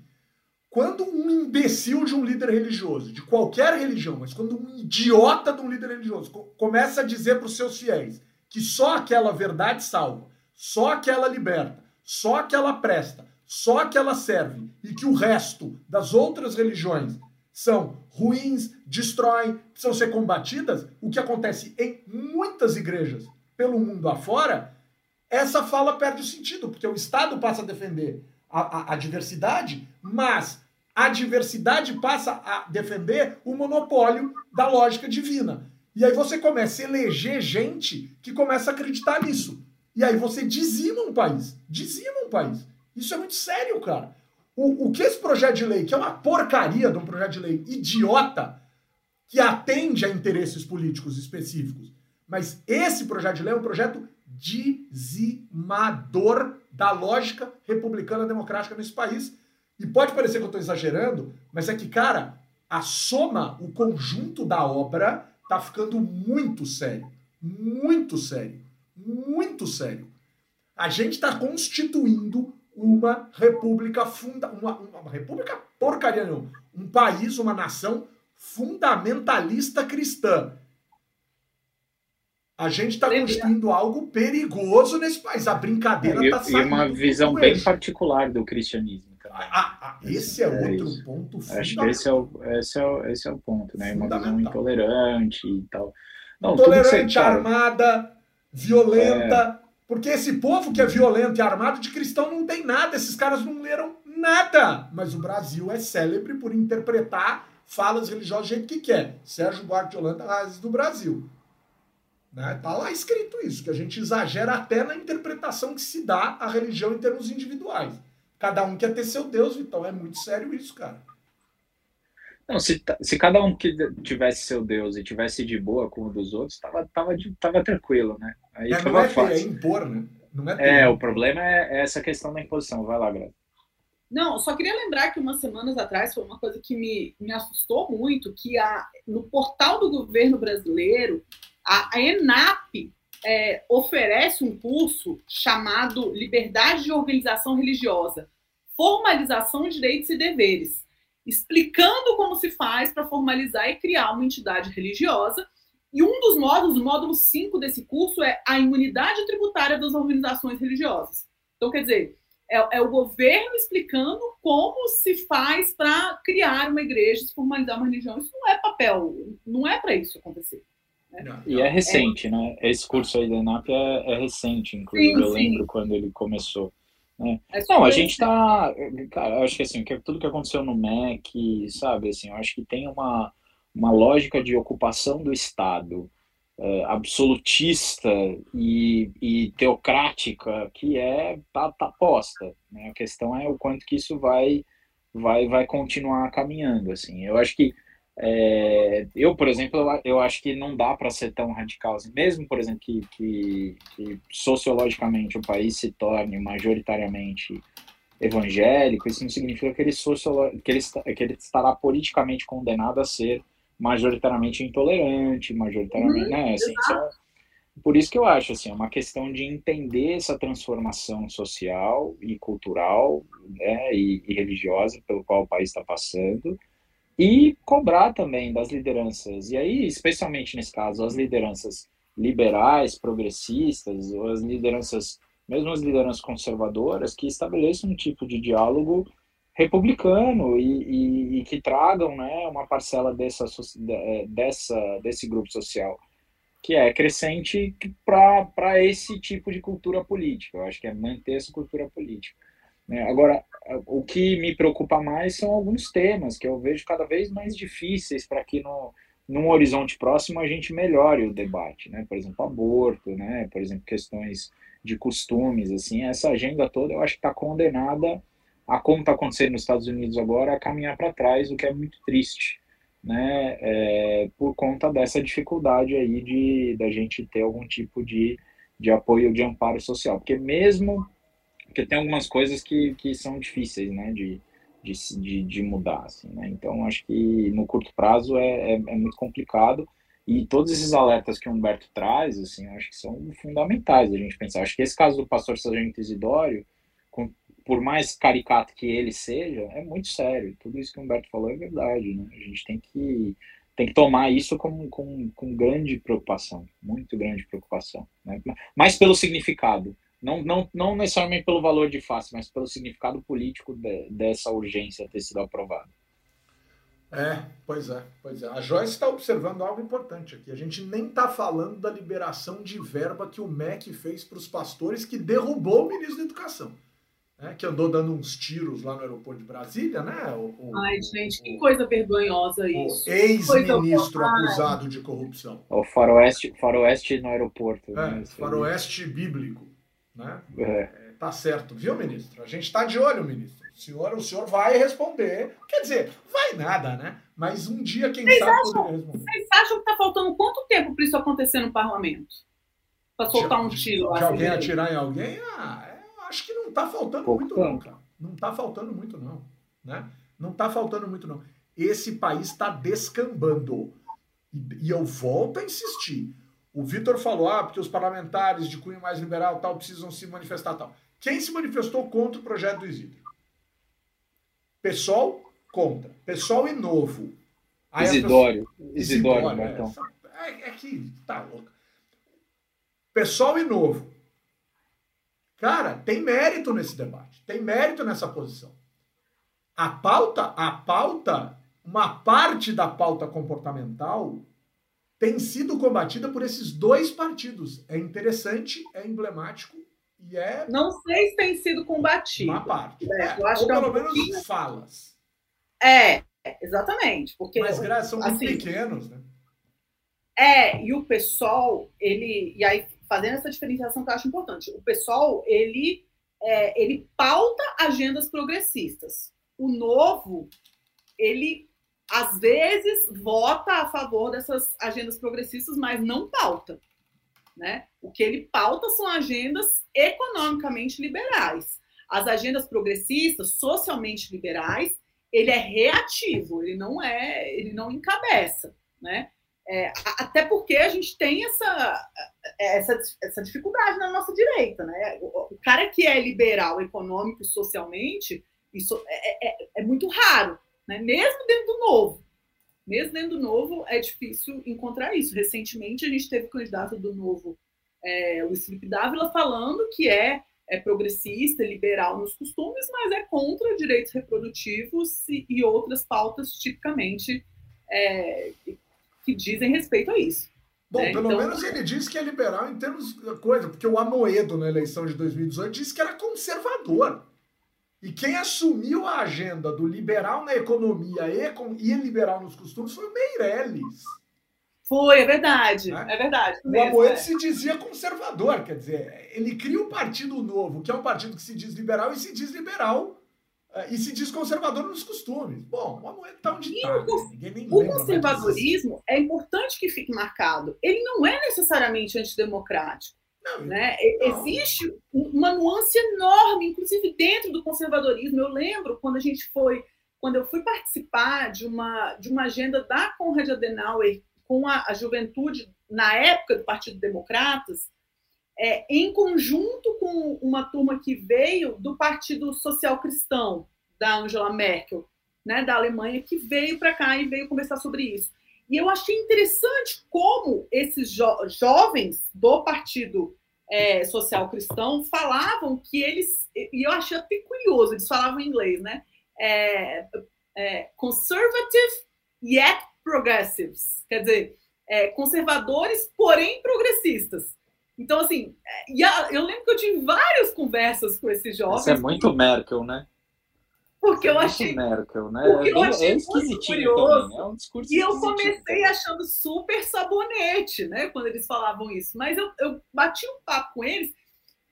Quando um imbecil de um líder religioso, de qualquer religião, mas quando um idiota de um líder religioso começa a dizer para os seus fiéis que só aquela verdade salva, só aquela liberta, só aquela presta, só aquela serve e que o resto das outras religiões são ruins, destroem, precisam ser combatidas, o que acontece em muitas igrejas pelo mundo afora, essa fala perde o sentido, porque o Estado passa a defender a, a, a diversidade, mas a diversidade passa a defender o monopólio da lógica divina. E aí você começa a eleger gente que começa a acreditar nisso. E aí você dizima um país. Dizima um país. Isso é muito sério, cara. O, o que esse projeto de lei, que é uma porcaria de um projeto de lei idiota, que atende a interesses políticos específicos, mas esse projeto de lei é um projeto dizimador da lógica republicana democrática nesse país. E pode parecer que eu estou exagerando, mas é que, cara, a soma, o conjunto da obra está ficando muito sério. Muito sério. Muito sério. A gente está constituindo uma república funda uma, uma república porcaria não, um país, uma nação fundamentalista cristã. A gente está construindo algo perigoso nesse país. A brincadeira está saindo. E uma visão bem particular do cristianismo. Ah, ah, ah, esse é, é outro isso. ponto fundamental. Acho que esse é o, esse é o, esse é o ponto, né? Uma visão intolerante e tal. Não, intolerante, você, armada, violenta, é... Porque esse povo que é violento e armado de cristão não tem nada, esses caras não leram nada. Mas o Brasil é célebre por interpretar falas religiosas do jeito que quer. Sérgio Buarque de Holanda, Raízes do Brasil. Né? Tá lá escrito isso, que a gente exagera até na interpretação que se dá à religião em termos individuais. Cada um quer ter seu Deus, então é muito sério isso, cara. Não, se, se cada um que tivesse seu Deus e tivesse de boa com o dos outros, tava, tava, tava tranquilo, né? Aí é, não é, ter, é impor, né? Não é, ter. é, o problema é, é essa questão da imposição. Vai lá, Graça. Não, só queria lembrar que umas semanas atrás foi uma coisa que me, me assustou muito, que a, no portal do governo brasileiro, a, a ENAP é, oferece um curso chamado Liberdade de Organização Religiosa, Formalização de Direitos e Deveres explicando como se faz para formalizar e criar uma entidade religiosa E um dos módulos, o módulo 5 desse curso, é a imunidade tributária das organizações religiosas. Então, quer dizer, é, é o governo explicando como se faz para criar uma igreja, se formalizar uma religião. Isso não é papel, não é para isso acontecer. Né? E é recente, é... né? Esse curso aí da ENAP é, é recente, inclusive sim, eu lembro quando ele começou. É não, a gente está, cara, eu acho que assim, que tudo que aconteceu no MEC, sabe, assim, eu acho que tem uma, uma lógica de ocupação do Estado é, absolutista e, e, teocrática que é tá, tá posta. Né? A questão é o quanto que isso vai vai vai continuar caminhando. Assim, eu acho que é, eu, por exemplo, eu, eu, acho que não dá para ser tão radical assim. Mesmo, por exemplo, que, que, que, sociologicamente o país se torne majoritariamente evangélico, isso não significa que ele, sociolo, que ele, que ele estará politicamente condenado a ser majoritariamente intolerante, majoritariamente, uhum, né? Assim, é, por isso que eu acho assim, é uma questão de entender essa transformação social e cultural, né, e, e religiosa pelo qual o país está passando e cobrar também das lideranças. E aí, especialmente nesse caso, as lideranças liberais, progressistas, ou as lideranças, mesmo as lideranças conservadoras, que estabeleçam um tipo de diálogo republicano e, e, e que tragam né, uma parcela dessa, dessa, desse grupo social que é crescente para esse tipo de cultura política. Eu acho que é manter essa cultura política. Né? Agora, o que me preocupa mais são alguns temas que eu vejo cada vez mais difíceis para que no, num horizonte próximo a gente melhore o debate, né? Por exemplo, aborto, né? Por exemplo, questões de costumes, assim, essa agenda toda eu acho que está condenada a como está acontecendo nos Estados Unidos agora a caminhar para trás, o que é muito triste, né? É, por conta dessa dificuldade aí de da gente ter algum tipo de, de apoio, de amparo social, porque mesmo porque tem algumas coisas que, que são difíceis, né, de, de, de, mudar, assim, né? Então, acho que no curto prazo é, é, é, muito complicado e todos esses alertas que o Humberto traz, assim, acho que são fundamentais a gente pensar. Acho que esse caso do pastor Sargento Isidório, com, por mais caricato que ele seja, é muito sério. Tudo isso que o Humberto falou é verdade, né? A gente tem que tem que tomar isso com, com, com grande preocupação, muito grande preocupação, né? Mas pelo significado, não, não, não necessariamente pelo valor de face, mas pelo significado político de, dessa urgência ter sido aprovada. É, pois é, pois é. A Joyce está observando algo importante aqui. A gente nem está falando da liberação de verba que o MEC fez para os pastores, que derrubou o ministro da Educação. Né, que andou dando uns tiros lá no aeroporto de Brasília, né? O, o, Ai, gente, que coisa vergonhosa isso. Ex-ministro acusado de corrupção. O faroeste, faroeste no aeroporto. É, né? faroeste bíblico. Né? É. Tá certo, viu, ministro? A gente está de olho, ministro. O senhor, o senhor vai responder. Quer dizer, vai nada, né? Mas um dia, quem vocês sabe, acham, Vocês acham que está faltando quanto tempo para isso acontecer no parlamento? Para soltar um tiro lá? De alguém atirar em alguém? Ah, eu acho que não está faltando Pouco muito, tempo. não, cara. Não está faltando muito, não. Né? Não está faltando muito, não. Esse país está descambando. E, e eu volto a insistir o Vitor falou, ah, porque os parlamentares de cunho mais liberal tal precisam se manifestar tal. Quem se manifestou contra o projeto do Isidro? Pessoal contra. Pessoal e novo. Aí Isidório. Pessoa... Isidório, Isidório é, então. é, é que tá louco. Pessoal e novo. Cara, tem mérito nesse debate. Tem mérito nessa posição. A pauta, a pauta, uma parte da pauta comportamental tem sido combatida por esses dois partidos. É interessante, é emblemático e é. Não sei se tem sido combatido. Uma parte. É, eu acho Ou que é pelo menos pouquinho... falas. É, exatamente. Porque, Mas são muito assim, pequenos, né? É, e o pessoal, ele. E aí, fazendo essa diferenciação que eu acho importante, o pessoal, ele, é, ele pauta agendas progressistas. O novo, ele às vezes vota a favor dessas agendas progressistas, mas não pauta. Né? O que ele pauta são agendas economicamente liberais. As agendas progressistas, socialmente liberais, ele é reativo, ele não é, ele não encabeça, né? É, até porque a gente tem essa, essa, essa dificuldade na nossa direita, né? O, o cara que é liberal econômico e socialmente, isso é, é, é muito raro né? mesmo dentro do novo. Mesmo dentro do Novo, é difícil encontrar isso. Recentemente, a gente teve candidato do Novo, é, Luiz Felipe Dávila, falando que é, é progressista, liberal nos costumes, mas é contra direitos reprodutivos e, e outras pautas tipicamente é, que dizem respeito a isso. Bom, né? pelo então... menos ele disse que é liberal em termos de coisa, porque o Amoedo, na eleição de 2018, disse que era conservador. E quem assumiu a agenda do liberal na economia e liberal nos costumes foi o Meirelles. Foi, é verdade. Né? É verdade. O Amoedo é. se dizia conservador, quer dizer, ele cria o um Partido Novo, que é um partido que se diz liberal e se diz liberal é, e se diz conservador nos costumes. Bom, o Amoedo está onde está. Né? O, o conservadorismo é importante que fique marcado. Ele não é necessariamente antidemocrático. Né? Existe uma nuance enorme, inclusive dentro do conservadorismo. Eu lembro quando a gente foi, quando eu fui participar de uma, de uma agenda da Conrad Adenauer com a, a juventude na época do Partido Democratas, é, em conjunto com uma turma que veio do Partido Social Cristão da Angela Merkel, né, da Alemanha, que veio para cá e veio conversar sobre isso. E eu achei interessante como esses jo jovens do Partido é, Social Cristão falavam que eles, e eu achei até curioso, eles falavam em inglês, né? É, é, conservative yet progressives, quer dizer, é, conservadores, porém progressistas. Então, assim, é, eu lembro que eu tive várias conversas com esses jovens. Isso é muito Merkel, né? Porque eu achei. Merkel, né? Porque eu é achei é curioso. Também. É um discurso e eu comecei achando super sabonete, né? Quando eles falavam isso. Mas eu, eu bati um papo com eles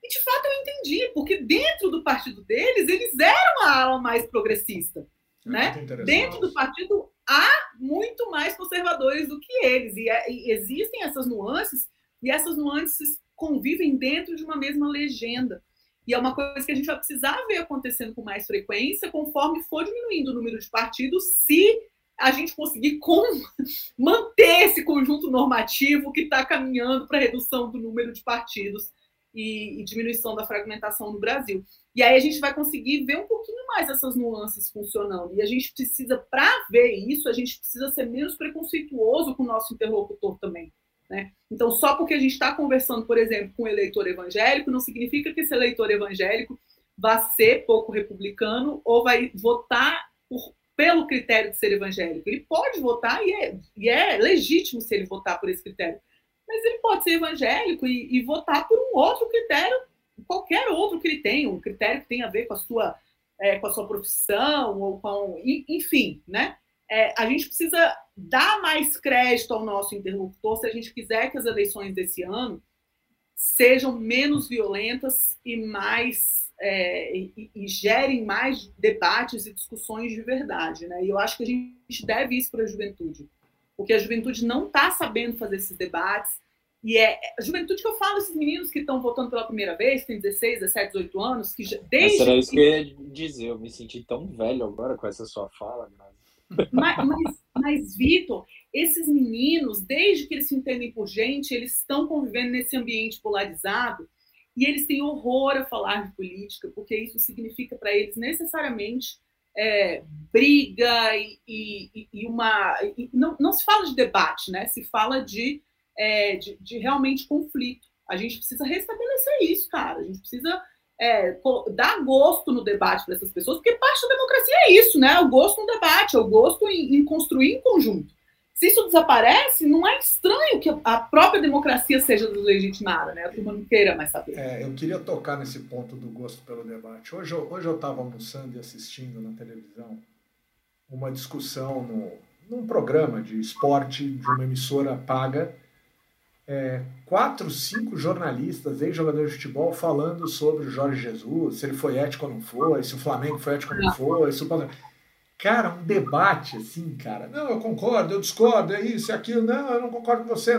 e de fato eu entendi, porque dentro do partido deles, eles eram a ala mais progressista. É né? Dentro do partido há muito mais conservadores do que eles. E, é, e existem essas nuances, e essas nuances convivem dentro de uma mesma legenda. E é uma coisa que a gente vai precisar ver acontecendo com mais frequência conforme for diminuindo o número de partidos, se a gente conseguir com... [LAUGHS] manter esse conjunto normativo que está caminhando para redução do número de partidos e, e, diminuição da fragmentação no Brasil. E aí a gente vai conseguir ver um pouquinho mais essas nuances funcionando. E a gente precisa, para ver isso, a gente precisa ser menos preconceituoso com o nosso interlocutor também. Né? Então, só porque a gente está conversando, por exemplo, com um eleitor evangélico, não significa que esse eleitor evangélico vá ser pouco republicano ou vai votar por, pelo critério de ser evangélico. Ele pode votar e é, e é legítimo se ele votar por esse critério. Mas ele pode ser evangélico e, e votar por um outro critério, qualquer outro que ele tenha, um critério que tenha a ver com a sua, é, com a sua profissão, ou com. Enfim, né? é, a gente precisa dar mais crédito ao nosso interlocutor se a gente quiser que as eleições desse ano sejam menos violentas e mais é, e, e, gerem mais debates e discussões de verdade, né? E eu acho que a gente deve isso para a juventude, porque a juventude não está sabendo fazer esses debates e é a juventude que eu falo, esses meninos que estão votando pela primeira vez, tem 16, 17, 18 anos, que já, desde. Mas era isso que eu ia dizer, eu me senti tão velho agora com essa sua fala, Grazi. Mas, mas, mas, Vitor, esses meninos, desde que eles se entendem por gente, eles estão convivendo nesse ambiente polarizado e eles têm horror a falar de política, porque isso significa para eles necessariamente é, briga e, e, e uma. E não, não se fala de debate, né? Se fala de, é, de, de realmente conflito. A gente precisa restabelecer isso, cara. A gente precisa é, dar gosto no debate para essas pessoas, porque parte da democracia é isso, né? O gosto no debate, é o gosto em, em, construir em conjunto. Se isso desaparece, não é estranho que a própria democracia seja deslegitimada, né? A turma não queira mais saber. É, eu queria tocar nesse ponto do gosto pelo debate. Hoje, hoje eu estava almoçando e assistindo na televisão uma discussão no, num programa de esporte de uma emissora paga é, quatro, cinco jornalistas, ex-jogadores de futebol, falando sobre o Jorge Jesus, se ele foi ético ou não foi, se o Flamengo foi ético ou não foi, se o Cara, um debate assim, cara. Não, eu concordo, eu discordo, é isso, é aquilo. Não, eu não concordo com você.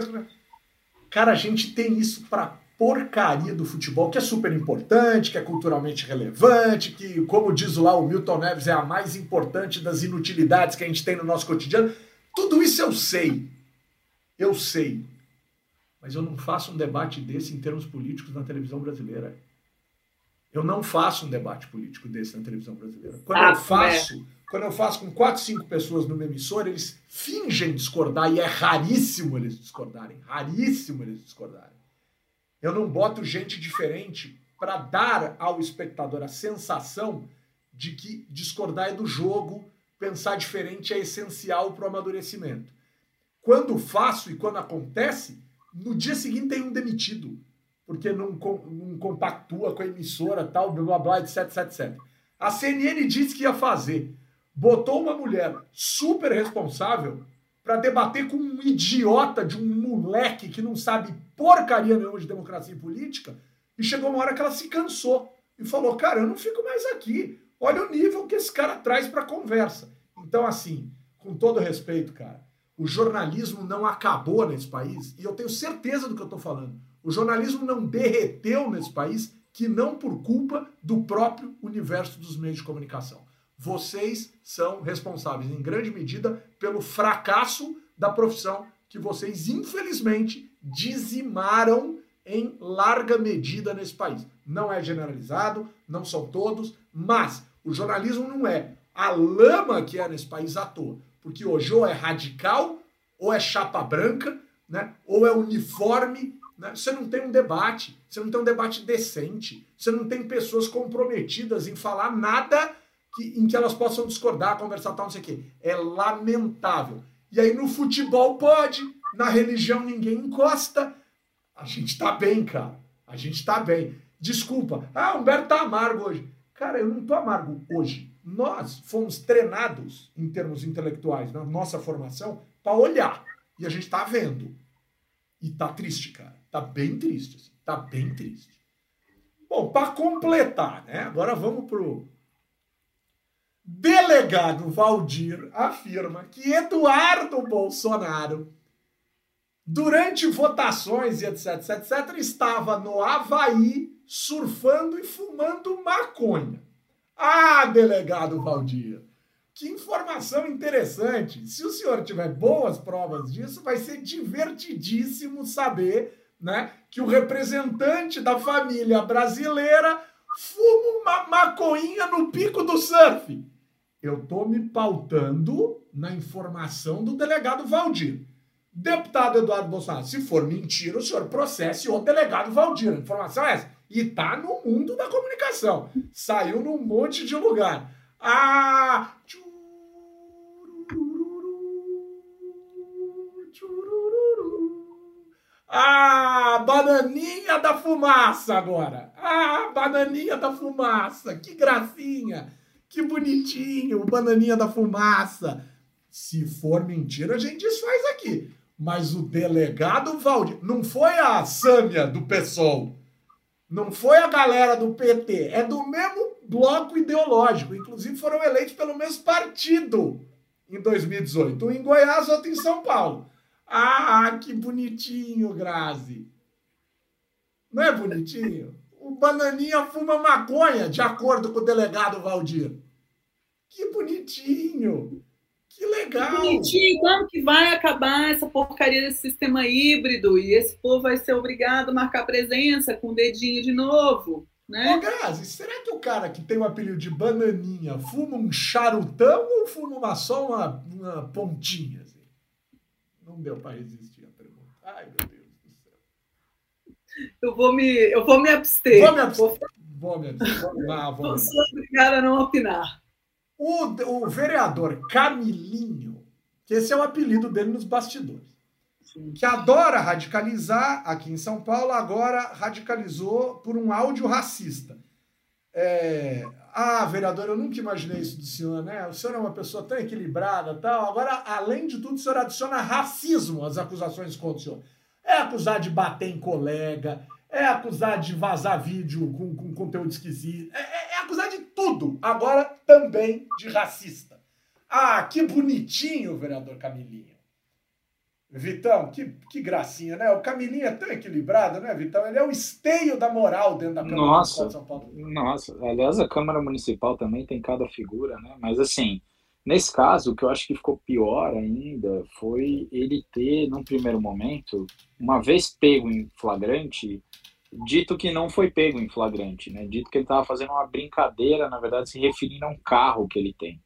Cara, a gente tem isso pra porcaria do futebol, que é super importante, que é culturalmente relevante, que, como diz lá o Milton Neves, é a mais importante das inutilidades que a gente tem no nosso cotidiano. Tudo isso eu sei. Eu sei mas eu não faço um debate desse em termos políticos na televisão brasileira. Eu não faço um debate político desse na televisão brasileira. Quando ah, eu faço, é. quando eu faço com quatro, cinco pessoas numa emissora, eles fingem discordar e é raríssimo eles discordarem, raríssimo eles discordarem. Eu não boto gente diferente para dar ao espectador a sensação de que discordar é do jogo, pensar diferente é essencial para o amadurecimento. Quando faço e quando acontece, no dia seguinte tem um demitido porque não, não compactua com a emissora, tal, blá blá blá, etc, etc, etc. A CNN disse que ia fazer. Botou uma mulher super responsável para debater com um idiota de um moleque que não sabe porcaria nenhuma de democracia e política, e chegou uma hora que ela se cansou e falou: Cara, eu não fico mais aqui. Olha o nível que esse cara traz para conversa. Então, assim, com todo respeito, cara, o jornalismo não acabou nesse país, e eu tenho certeza do que eu estou falando. O jornalismo não derreteu nesse país que não por culpa do próprio universo dos meios de comunicação. Vocês são responsáveis, em grande medida, pelo fracasso da profissão que vocês, infelizmente, dizimaram em larga medida nesse país. Não é generalizado, não são todos, mas o jornalismo não é a lama que é nesse país à toa. Porque hoje ou é radical, ou é chapa branca, né? ou é uniforme né? Você não tem um debate, você não tem um debate decente, você não tem pessoas comprometidas em falar nada que, em que elas possam discordar, conversar, tal, não sei o quê. É lamentável. E aí no futebol pode, na religião ninguém encosta. A gente tá bem, cara. A gente tá bem. Desculpa. Ah, Humberto tá amargo hoje. Cara, eu não tô amargo hoje. Nós fomos treinados, em termos intelectuais, na nossa formação, para olhar. E a gente tá vendo. E tá triste, cara. Tá bem triste, assim. Tá bem triste. Bom, para completar, né? Agora vamos pro delegado Valdir afirma que Eduardo Bolsonaro durante votações e etc, etc, etc, estava no Havaí surfando e fumando maconha. Ah, delegado Valdir, que informação interessante. Se o senhor tiver boas provas disso, vai ser divertidíssimo saber né, que o representante da família brasileira fuma uma maconha no pico do surf. Eu estou me pautando na informação do delegado Valdir. Deputado Eduardo Bolsonaro, se for mentira, o senhor processe o delegado Valdir. A informação é essa. E tá no mundo da comunicação. Saiu num monte de lugar. Ah, Ah, bananinha da fumaça agora. Ah, bananinha da fumaça. Que gracinha. Que bonitinho, o bananinha da fumaça. Se for mentira, a gente desfaz aqui. Mas o delegado Valdir, não foi a Sâmia do PSOL, não foi a galera do PT, é do mesmo bloco ideológico. Inclusive foram eleitos pelo mesmo partido em 2018. Um em Goiás, outro em São Paulo. Ah, que bonitinho, Grazi. Não é bonitinho? O Bananinha fuma maconha, de acordo com o delegado Valdir. Que bonitinho. Que legal. Bonitinho. Quando que vai acabar essa porcaria desse sistema híbrido? E esse povo vai ser obrigado a marcar presença com o dedinho de novo. Né? Ô, Grazi, será que o cara que tem o apelido de bananinha fuma um charutão ou fuma uma, só uma, uma pontinha? Não deu para resistir à pergunta. Ai, meu Deus do céu. Eu vou me, eu vou me abster. Vou me abster. Vou, me abster. Não, vou Sou obrigada a não opinar. O, o vereador Camilinho, que esse é o apelido dele nos bastidores, Sim. que adora radicalizar aqui em São Paulo, agora radicalizou por um áudio racista. É, ah, vereador, eu nunca imaginei isso do senhor, né? O senhor é uma pessoa tão equilibrada tal. Agora, além de tudo, o senhor adiciona racismo às acusações contra o senhor. É acusar de bater em colega, é acusar de vazar vídeo com, com conteúdo esquisito, é, é, tudo. Agora, também de racista. Ah, que bonitinho, vereador Camilinho. Vitão, que, que gracinha, né? O Camilinho é tão equilibrado, né, Vitão? Ele é o esteio da moral dentro da Câmara nossa, de São Paulo. Nossa, aliás, a Câmara Municipal também tem cada figura, né? Mas assim, nesse caso, o que eu acho que ficou pior ainda foi ele ter, num primeiro momento, uma vez pego em flagrante, dito que não foi pego em flagrante, né? Dito que ele estava fazendo uma brincadeira, na verdade, se referindo a um carro que ele tem.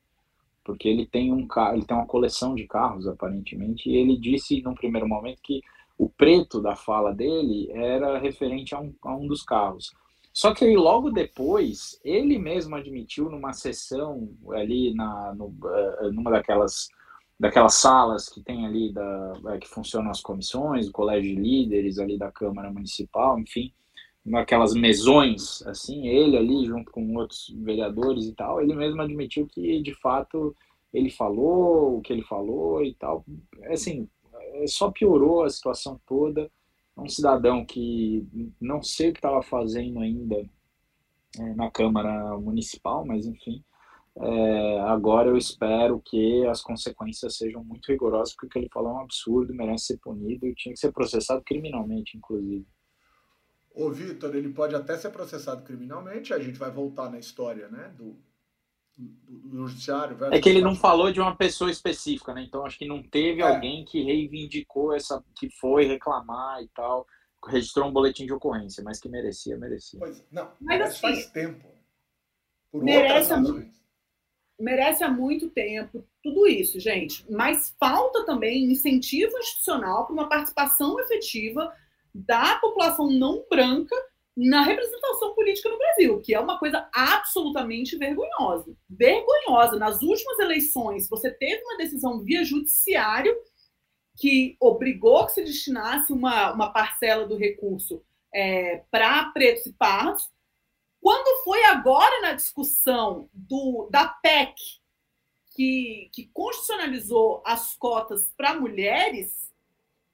Porque ele tem um carro, ele tem uma coleção de carros, aparentemente, e ele disse num primeiro momento que o preto da fala dele era referente a um, a um dos carros. Só que aí, logo depois, ele mesmo admitiu numa sessão ali na, no, uh, numa daquelas daquelas salas que tem ali da é, que funcionam as comissões, o colégio de líderes ali da Câmara Municipal, enfim, naquelas mesões, assim, ele ali junto com outros vereadores e tal, ele mesmo admitiu que de fato ele falou o que ele falou e tal, assim, só piorou a situação toda. Um cidadão que não sei o que estava fazendo ainda é, na Câmara Municipal, mas enfim, é, agora eu espero que as consequências sejam muito rigorosas, porque o que ele falou é um absurdo, merece ser punido e tinha que ser processado criminalmente, inclusive. Ô, Vitor, ele pode até ser processado criminalmente, a gente vai voltar na história, né, do, do, do judiciário. É que ele não falou de uma pessoa específica, né, então acho que não teve é. alguém que reivindicou essa, que foi reclamar e tal, registrou um boletim de ocorrência, mas que merecia, merecia. Pois, não, mas, mas assim, faz tempo. Por merece outras razões merece há muito tempo tudo isso, gente. Mas falta também incentivo institucional para uma participação efetiva da população não branca na representação política no Brasil, que é uma coisa absolutamente vergonhosa. Vergonhosa. Nas últimas eleições, você teve uma decisão via judiciário que obrigou que se destinasse uma, uma parcela do recurso é, para pretos e pardos, quando foi agora na discussão do, da PEC, que, que constitucionalizou as cotas para mulheres,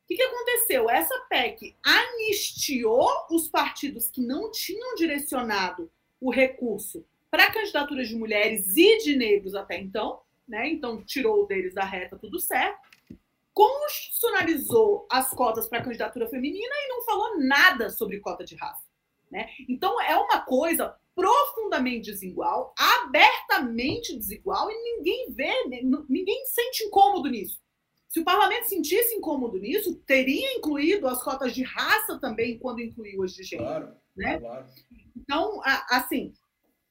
o que, que aconteceu? Essa PEC anistiou os partidos que não tinham direcionado o recurso para candidaturas de mulheres e de negros até então, né? Então tirou deles da reta tudo certo. Constitucionalizou as cotas para candidatura feminina e não falou nada sobre cota de raça. Né? Então, é uma coisa profundamente desigual, abertamente desigual, e ninguém vê, ninguém sente incômodo nisso. Se o parlamento sentisse incômodo nisso, teria incluído as cotas de raça também quando incluiu as de gênero. Claro, né? claro. Então, assim,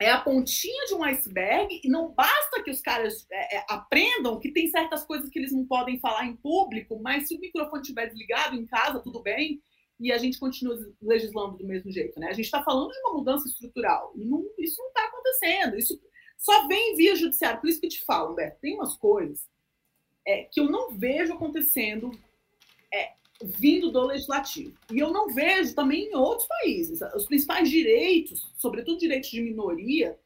é a pontinha de um iceberg e não basta que os caras é, é, aprendam que tem certas coisas que eles não podem falar em público, mas se o microfone estiver desligado em casa, tudo bem e a gente continua legislando do mesmo jeito, né? A gente está falando de uma mudança estrutural e não, isso não está acontecendo. Isso só vem via judiciário. Por isso que eu te falo, Humberto, tem umas coisas é, que eu não vejo acontecendo é, vindo do legislativo. E eu não vejo também em outros países. Os principais direitos, sobretudo direitos de minoria,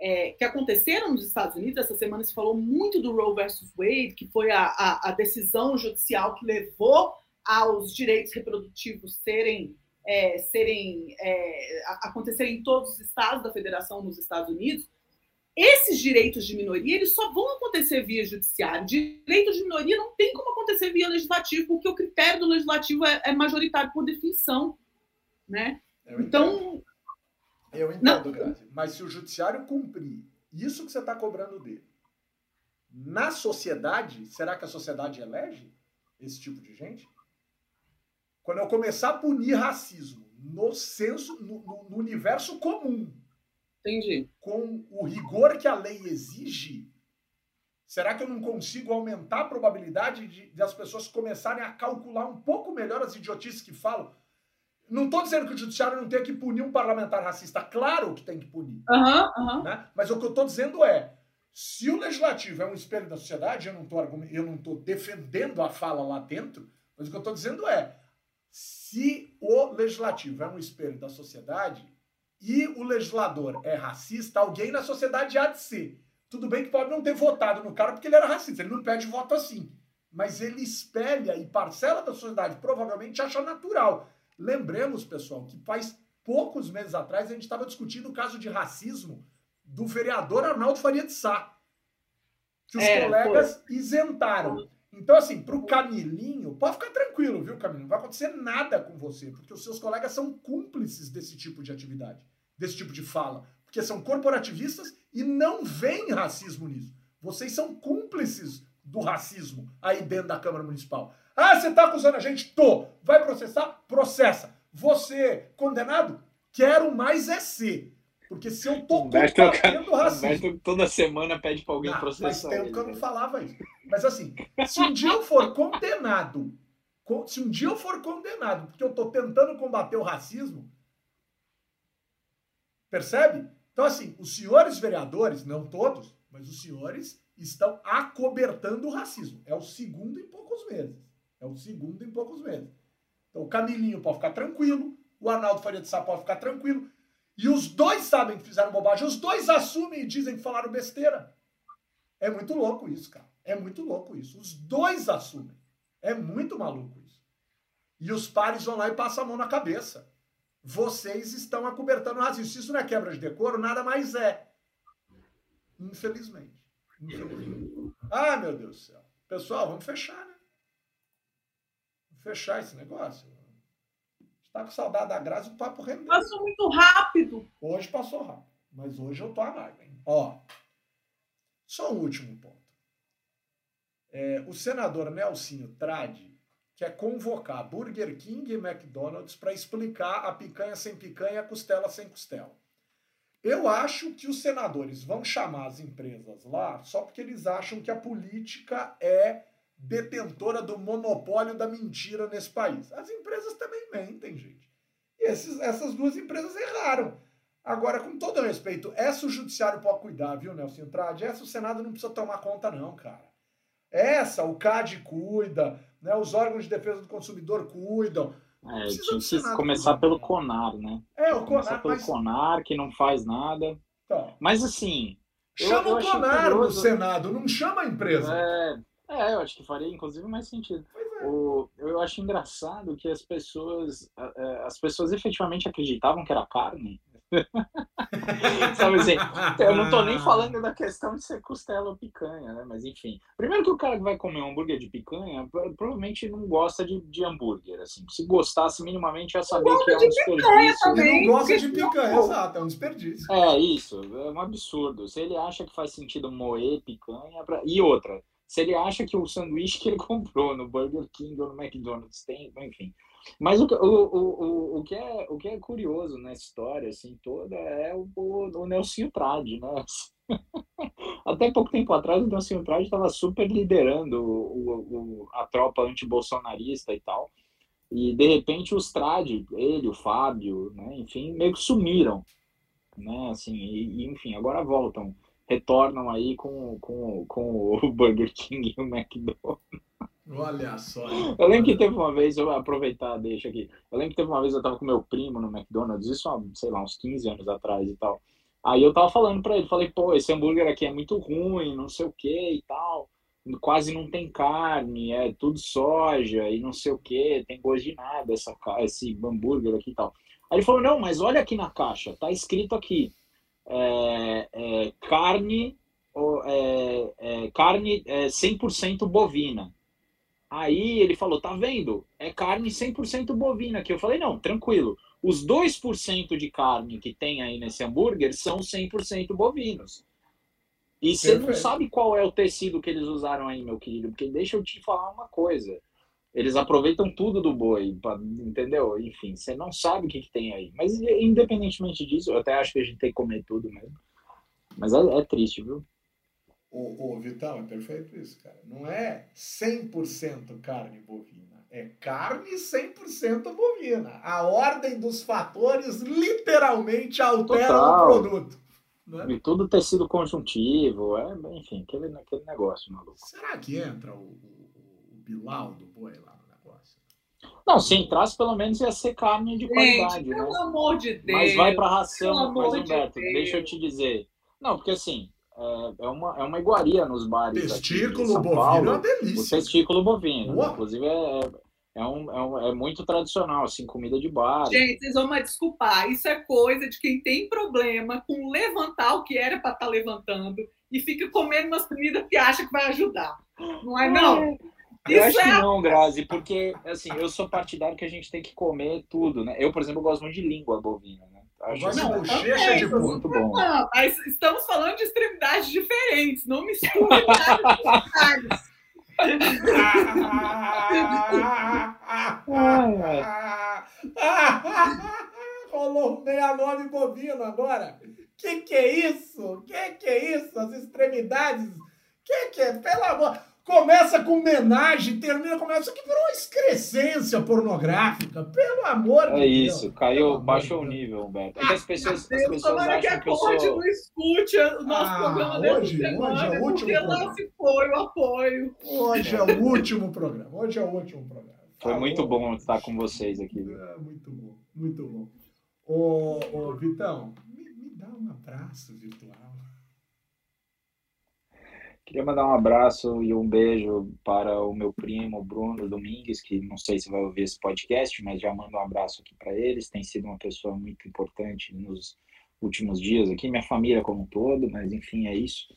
é, que aconteceram nos Estados Unidos, essa semana se falou muito do Roe versus Wade, que foi a, a, a decisão judicial que levou aos direitos reprodutivos serem, é, serem é, acontecerem em todos os estados da federação nos Estados Unidos, esses direitos de minoria eles só vão acontecer via judiciário. Direito de minoria não tem como acontecer via legislativo, porque o critério do legislativo é, é majoritário por definição, né? Eu então, eu entendo, Grazi, mas se o judiciário cumprir isso que você está cobrando dele, na sociedade, será que a sociedade elege esse tipo de gente? Quando eu começar a punir racismo no senso, no, no, no universo comum, Entendi. com o rigor que a lei exige, será que eu não consigo aumentar a probabilidade de, de as pessoas começarem a calcular um pouco melhor as idiotices que falam? Não estou dizendo que o judiciário não tem que punir um parlamentar racista. Claro que tem que punir. Uhum, uhum. Né? Mas o que eu estou dizendo é, se o legislativo é um espelho da sociedade, eu não estou defendendo a fala lá dentro, mas o que eu estou dizendo é, se o legislativo é um espelho da sociedade e o legislador é racista, alguém na sociedade há de ser. Tudo bem que pode não ter votado no cara porque ele era racista, ele não pede voto assim. Mas ele espelha e parcela da sociedade provavelmente acha natural. Lembremos, pessoal, que faz poucos meses atrás a gente estava discutindo o caso de racismo do vereador Arnaldo Faria de Sá, que os é, colegas foi. isentaram. Então, assim, para o Pode ficar tranquilo, viu, Camilinho? Não vai acontecer nada com você, porque os seus colegas são cúmplices desse tipo de atividade, desse tipo de fala, porque são corporativistas e não veem racismo nisso. Vocês são cúmplices do racismo aí dentro da Câmara Municipal. Ah, você está acusando a gente? Tô. Vai processar? Processa. Você, condenado, quero mais é ser. Porque se eu tô combatendo racismo... Humberto toda semana pede para alguém processar Faz tempo que eu não falava isso. Mas assim, se um dia eu for condenado, se um dia eu for condenado porque eu tô tentando combater o racismo, percebe? Então assim, os senhores vereadores, não todos, mas os senhores estão acobertando o racismo. É o segundo em poucos meses. É o segundo em poucos meses. Então o Camilinho pode ficar tranquilo, o Arnaldo Faria de Sá pode ficar tranquilo, e os dois sabem que fizeram bobagem, os dois assumem e dizem que falaram besteira. É muito louco isso, cara. É muito louco isso. Os dois assumem. É muito maluco isso. E os pares vão lá e passam a mão na cabeça. Vocês estão acobertando o racismo. Se isso não é quebra de decoro, nada mais é. Infelizmente. Ah, meu Deus do céu. Pessoal, vamos fechar, né? Vamos fechar esse negócio. Tá com saudade da Graça, o papo rendeu. Passou muito rápido. Hoje passou rápido. Mas hoje eu tô amargo, hein? Ó, só um último ponto. É, o senador Nelsinho Trade quer convocar Burger King e McDonald's para explicar a picanha sem picanha e a costela sem costela. Eu acho que os senadores vão chamar as empresas lá só porque eles acham que a política é detentora do monopólio da mentira nesse país. As empresas também mentem, gente. E esses, essas duas empresas erraram. Agora, com todo respeito, essa o judiciário pode cuidar, viu, Nelson Trade? Essa o Senado não precisa tomar conta, não, cara. Essa o CAD cuida, né? os órgãos de defesa do consumidor cuidam. É, tinha que começar pelo CONAR, né? É, o CONAR. pelo mas... CONAR, que não faz nada. Tá. Mas assim. Chama eu, eu o CONAR no Senado, não chama a empresa. É, é, eu acho que faria inclusive mais sentido. É. O, eu acho engraçado que as pessoas, as pessoas efetivamente acreditavam que era carne. [LAUGHS] Sabe assim, eu não tô nem falando da questão de ser costela ou picanha, né? Mas enfim. Primeiro que o cara que vai comer um hambúrguer de picanha provavelmente não gosta de, de hambúrguer, assim. Se gostasse minimamente ia saber que é um desperdício. Também, não gosta de picanha, exato, é um desperdício. É, isso, é um absurdo. Se ele acha que faz sentido moer picanha. Pra... E outra, se ele acha que o sanduíche que ele [LAUGHS] comprou no Burger King ou no McDonald's tem, enfim. Mas o, o, o, o, que, é, o que é curioso nessa história, assim, toda, é o, o, o Nelson Trade, né? [LAUGHS] Até pouco tempo atrás, o Nelson Trade estava super liderando o, o, a tropa antibolsonarista e tal. E, de repente, os Trade, ele, o Fábio, né, enfim, meio que sumiram. Né, assim, e, enfim, agora voltam retornam aí com, com, com o [LAUGHS] Burger King e o McDonald's. Olha só. Eu lembro que teve uma vez, eu vou aproveitar, deixa aqui. Eu lembro que teve uma vez eu tava com meu primo no McDonald's, isso há, sei lá, uns 15 anos atrás e tal. Aí eu tava falando pra ele, falei, pô, esse hambúrguer aqui é muito ruim, não sei o que e tal. Quase não tem carne, é tudo soja e não sei o que, tem gosto de nada essa, esse hambúrguer aqui e tal. Aí ele falou, não, mas olha aqui na caixa, tá escrito aqui, é, é, carne, é, é carne é, 100% bovina. Aí ele falou, tá vendo? É carne 100% bovina. Que eu falei, não, tranquilo. Os 2% de carne que tem aí nesse hambúrguer são 100% bovinos. E você não sabe qual é o tecido que eles usaram aí, meu querido, porque deixa eu te falar uma coisa. Eles aproveitam tudo do boi, entendeu? Enfim, você não sabe o que, que, tem aí. Mas independentemente disso, eu até acho que a gente tem que comer tudo mesmo. Mas é, é triste, viu? Ô, ô, Vitão, é perfeito isso, cara. Não é 100% carne bovina. É carne 100% bovina. A ordem dos fatores literalmente altera Total. o produto. Né? E tudo tecido conjuntivo, é, enfim, aquele, aquele negócio maluco. Será que entra o Bilal do boi lá no negócio. Não, se entrasse, pelo menos ia ser carne de qualidade, Gente, né? Pelo amor de Deus. Mas vai para ração, mas Humberto, de deixa eu te dizer. Não, porque assim, é, é uma, é uma iguaria nos bares. Testículo bovino Paulo, é uma delícia. O testículo bovino. Uau. Inclusive, é, é, um, é, um, é muito tradicional, assim, comida de bar. Gente, vocês vão me desculpar. Isso é coisa de quem tem problema com levantar o que era para estar tá levantando e fica comendo umas comidas que acha que vai ajudar. Não é, não? Eu acho que é não, Grazi, porque assim, eu sou partidário que a gente tem que comer tudo, né? Eu, por exemplo, gosto muito de língua bovina, né? Acho não, bochecha de muito bom. Não, mas estamos falando de extremidades diferentes, não misture [LAUGHS] [LAUGHS] Rolou 69 bovino agora. Que que é isso? Que que é isso? As extremidades. Que que é? Pelo amor. Começa com homenagem, termina com isso aqui virou uma excrescência pornográfica, pelo amor é de Deus. É isso, caiu, baixou o nível, Humberto. É que as pessoas, as pessoas Tomara que a Conde não escute o nosso ah, programa hoje, hoje é o último porque lá se foi o apoio. Hoje é o último programa, hoje é o último programa. Foi tá muito bom. bom estar com vocês aqui. É, muito bom, muito bom. Ô, ô Vitão, me, me dá um abraço virtual. Queria mandar um abraço e um beijo para o meu primo Bruno Domingues, que não sei se vai ouvir esse podcast, mas já mando um abraço aqui para eles. Tem sido uma pessoa muito importante nos últimos dias aqui, minha família como um todo, mas enfim, é isso.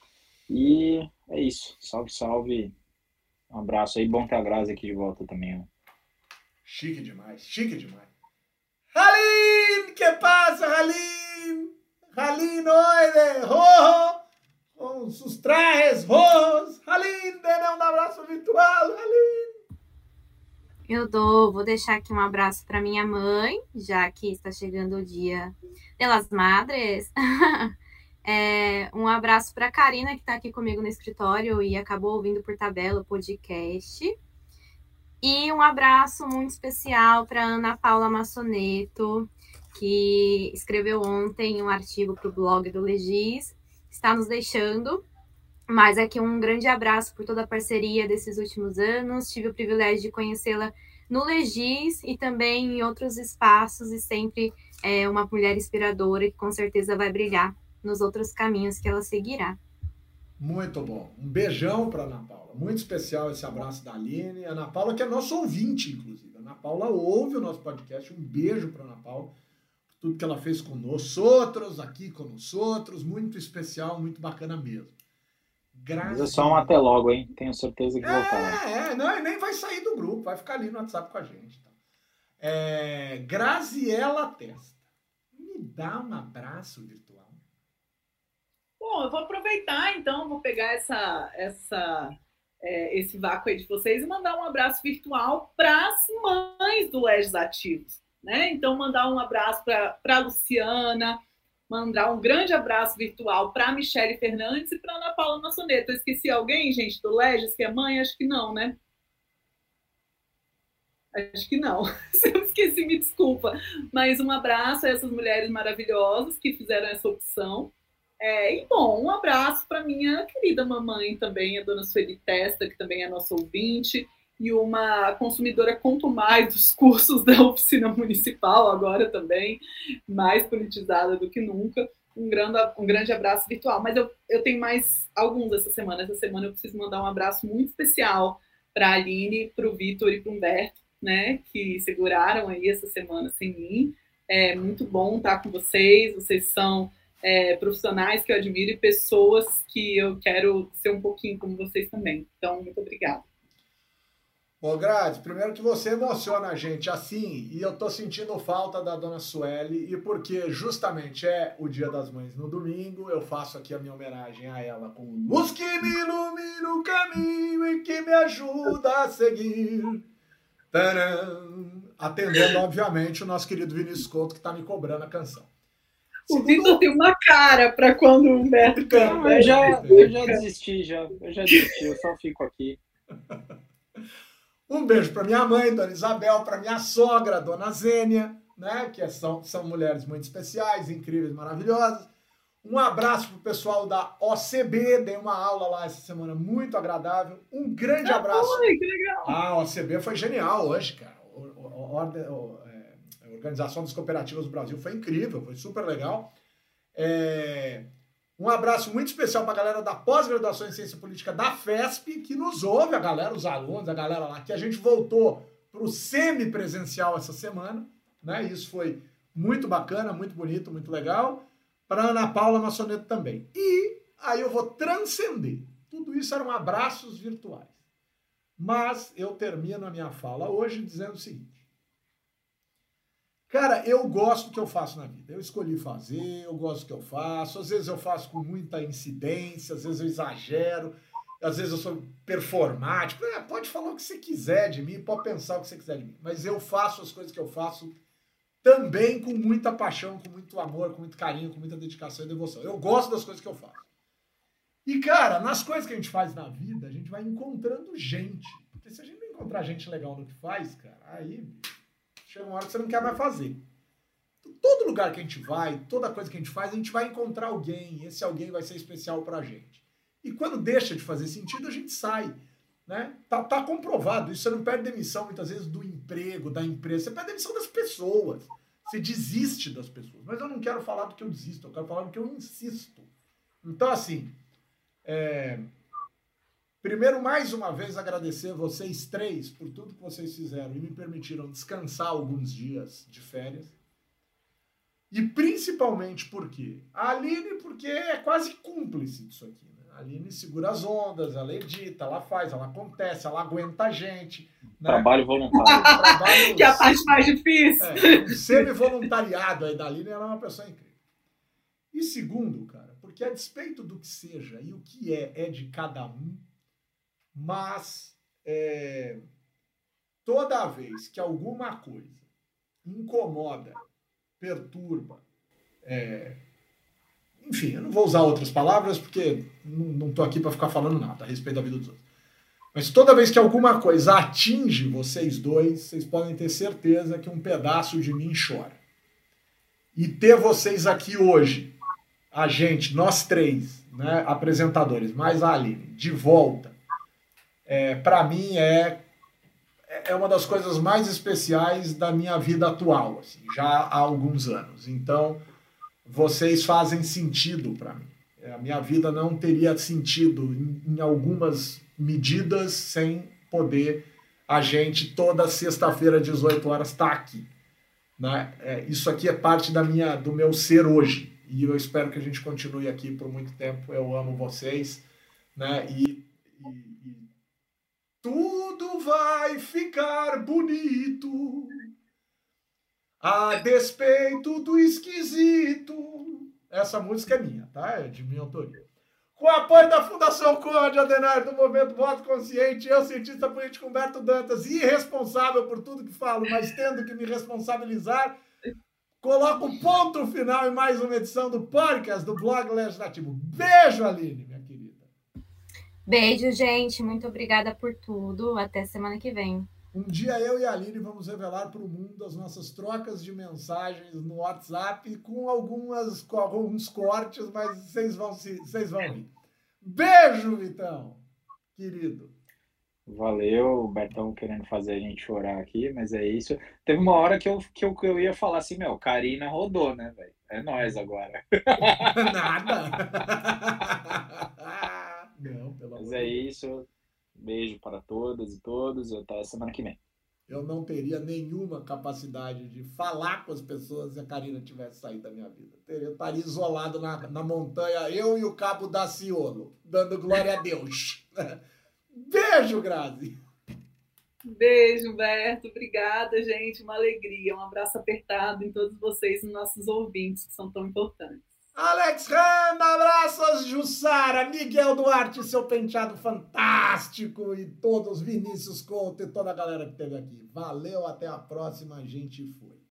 E é isso. Salve, salve. Um abraço aí. Bom ter a Grazi aqui de volta também. Ó. Chique demais, chique demais. Halim, que passa, Halim? Halim, noide, ho, com sus trajes rojos. Halim, dê um abraço virtual, Halim. Eu dou, vou deixar aqui um abraço para minha mãe, já que está chegando o dia delas madres. [LAUGHS] é, um abraço para Karina, que está aqui comigo no escritório e acabou ouvindo por tabela o podcast. E um abraço muito especial para Ana Paula Massoneto, que escreveu ontem um artigo para o blog do Legis, está nos deixando. Mas aqui um grande abraço por toda a parceria desses últimos anos. Tive o privilégio de conhecê-la no Legis e também em outros espaços, e sempre é uma mulher inspiradora que com certeza vai brilhar nos outros caminhos que ela seguirá. Muito bom. Um beijão para Ana Paula. Muito especial esse abraço da Aline. Ana Paula, que é nosso ouvinte, inclusive. Ana Paula ouve o nosso podcast. Um beijo para Ana Paula. Tudo que ela fez conosco, outros aqui conosco, outros. Muito especial, muito bacana mesmo. Graças Mas é só um até logo, hein? Tenho certeza que é, voltará. É, não, e nem vai sair do grupo, vai ficar ali no WhatsApp com a gente. Tá? É, Graziela Testa. Me dá um abraço virtual. Bom, eu vou aproveitar então, vou pegar essa, essa, é, esse vácuo aí de vocês e mandar um abraço virtual para as mães do Legislativos. Né? Então, mandar um abraço para a Luciana, mandar um grande abraço virtual para a Michele Fernandes e para Ana Paula Massoneto. Eu esqueci alguém, gente, do Legis, que é mãe? Acho que não, né? Acho que não. Se [LAUGHS] eu esqueci, me desculpa. Mas um abraço a essas mulheres maravilhosas que fizeram essa opção. É, e bom, um abraço para minha querida mamãe também, a dona Sueli Testa, que também é nossa ouvinte, e uma consumidora mais dos cursos [LAUGHS] da oficina municipal, agora também, mais politizada do que nunca. Um grande, um grande abraço virtual. Mas eu, eu tenho mais alguns essa semana. Essa semana eu preciso mandar um abraço muito especial para a Aline, para o Vitor e para o Humberto, né, que seguraram aí essa semana sem mim. É muito bom estar com vocês. Vocês são é, profissionais que eu admiro e pessoas que eu quero ser um pouquinho como vocês também. Então, muito obrigada. Ô, Grades, primeiro que você emociona a gente assim, e eu tô sentindo falta da dona Sueli, e porque justamente é o Dia das Mães no domingo, eu faço aqui a minha homenagem a ela com Luz que me ilumina o caminho e que me ajuda a seguir. Tcharam! Atendendo, obviamente, o nosso querido Vinícius Couto, que tá me cobrando a canção. O Vitor tem uma cara para quando o Humberto canta. Eu, já, eu já desisti, já. Eu já desisti, eu só fico aqui. [LAUGHS] Um beijo para minha mãe, Dona Isabel, para minha sogra, Dona Zênia, né? Que são, são mulheres muito especiais, incríveis, maravilhosas. Um abraço para o pessoal da OCB, dei uma aula lá essa semana muito agradável. Um grande ah, abraço. Oi, que legal. Ah, a OCB foi genial hoje, cara. O, o, Organização das Cooperativas do Brasil foi incrível, foi super legal. É... Um abraço muito especial para a galera da pós-graduação em Ciência Política da FESP, que nos ouve, a galera, os alunos, a galera lá, que a gente voltou para o semipresencial essa semana. Né? Isso foi muito bacana, muito bonito, muito legal. Para Ana Paula Massoneto também. E aí eu vou transcender. Tudo isso eram abraços virtuais. Mas eu termino a minha fala hoje dizendo o seguinte: Cara, eu gosto do que eu faço na vida. Eu escolhi fazer, eu gosto do que eu faço. Às vezes eu faço com muita incidência, às vezes eu exagero, às vezes eu sou performático. É, pode falar o que você quiser de mim, pode pensar o que você quiser de mim. Mas eu faço as coisas que eu faço também com muita paixão, com muito amor, com muito carinho, com muita dedicação e devoção. Eu gosto das coisas que eu faço. E, cara, nas coisas que a gente faz na vida, a gente vai encontrando gente. Porque se a gente não encontrar gente legal no que faz, cara, aí chega uma hora que você não quer mais fazer. Todo lugar que a gente vai, toda coisa que a gente faz, a gente vai encontrar alguém. Esse alguém vai ser especial pra gente. E quando deixa de fazer sentido, a gente sai. Né? Tá, tá comprovado. Isso você não perde demissão muitas vezes do emprego, da empresa. Você perde demissão das pessoas. Você desiste das pessoas. Mas eu não quero falar do que eu desisto, eu quero falar do que eu insisto. Então, assim, é... primeiro, mais uma vez, agradecer vocês três por tudo que vocês fizeram e me permitiram descansar alguns dias de férias. E principalmente porque a Aline, porque é quase cúmplice disso aqui. Né? A Aline segura as ondas, ela edita, ela faz, ela acontece, ela aguenta a gente. Né? Trabalho voluntário. [LAUGHS] Trabalho, [LAUGHS] que é a parte mais difícil. É, um semi-voluntariado aí da Aline, ela é uma pessoa incrível. E segundo, cara, porque a despeito do que seja e o que é, é de cada um, mas é, toda vez que alguma coisa incomoda perturba. É... Enfim, eu não vou usar outras palavras porque não estou aqui para ficar falando nada a respeito da vida dos outros. Mas toda vez que alguma coisa atinge vocês dois, vocês podem ter certeza que um pedaço de mim chora. E ter vocês aqui hoje, a gente, nós três, né, apresentadores, mais a Aline, de volta, é, para mim é é uma das coisas mais especiais da minha vida atual, assim, já há alguns anos. Então, vocês fazem sentido para mim. É, a minha vida não teria sentido em, em algumas medidas sem poder a gente toda sexta-feira, 18 horas, estar tá aqui. Né? É, isso aqui é parte da minha, do meu ser hoje. E eu espero que a gente continue aqui por muito tempo. Eu amo vocês. Né? E, tudo vai ficar bonito, a despeito do esquisito. Essa música é minha, tá? É de minha autoria. Com apoio da Fundação Conde Adenar do Movimento Voto Consciente, eu, cientista político Humberto Dantas, irresponsável por tudo que falo, mas tendo que me responsabilizar, coloco ponto final em mais uma edição do podcast do Blog Legislativo. Beijo, Aline! Beijo, gente. Muito obrigada por tudo. Até semana que vem. Um dia eu e a Aline vamos revelar para o mundo as nossas trocas de mensagens no WhatsApp com algumas com alguns cortes, mas vocês vão se vocês vão rir. Beijo, Vitão, querido. Valeu, o Bertão querendo fazer a gente chorar aqui, mas é isso. Teve uma hora que eu, que eu, que eu ia falar assim, meu, Karina rodou, né, velho? É nós agora. [LAUGHS] Nada. [LAUGHS] Não, pelo Mas é isso. Beijo para todas e todos. Até semana que vem. Eu não teria nenhuma capacidade de falar com as pessoas se a Karina tivesse saído da minha vida. Eu estaria isolado na, na montanha, eu e o cabo da Ciolo, dando glória a Deus. [LAUGHS] Beijo, Grazi! Beijo, Berto. Obrigada, gente. Uma alegria. Um abraço apertado em todos vocês e nossos ouvintes, que são tão importantes. Alex abraços, Jussara, Miguel Duarte, seu penteado fantástico e todos, Vinícius Couto e toda a galera que esteve aqui. Valeu, até a próxima, gente foi.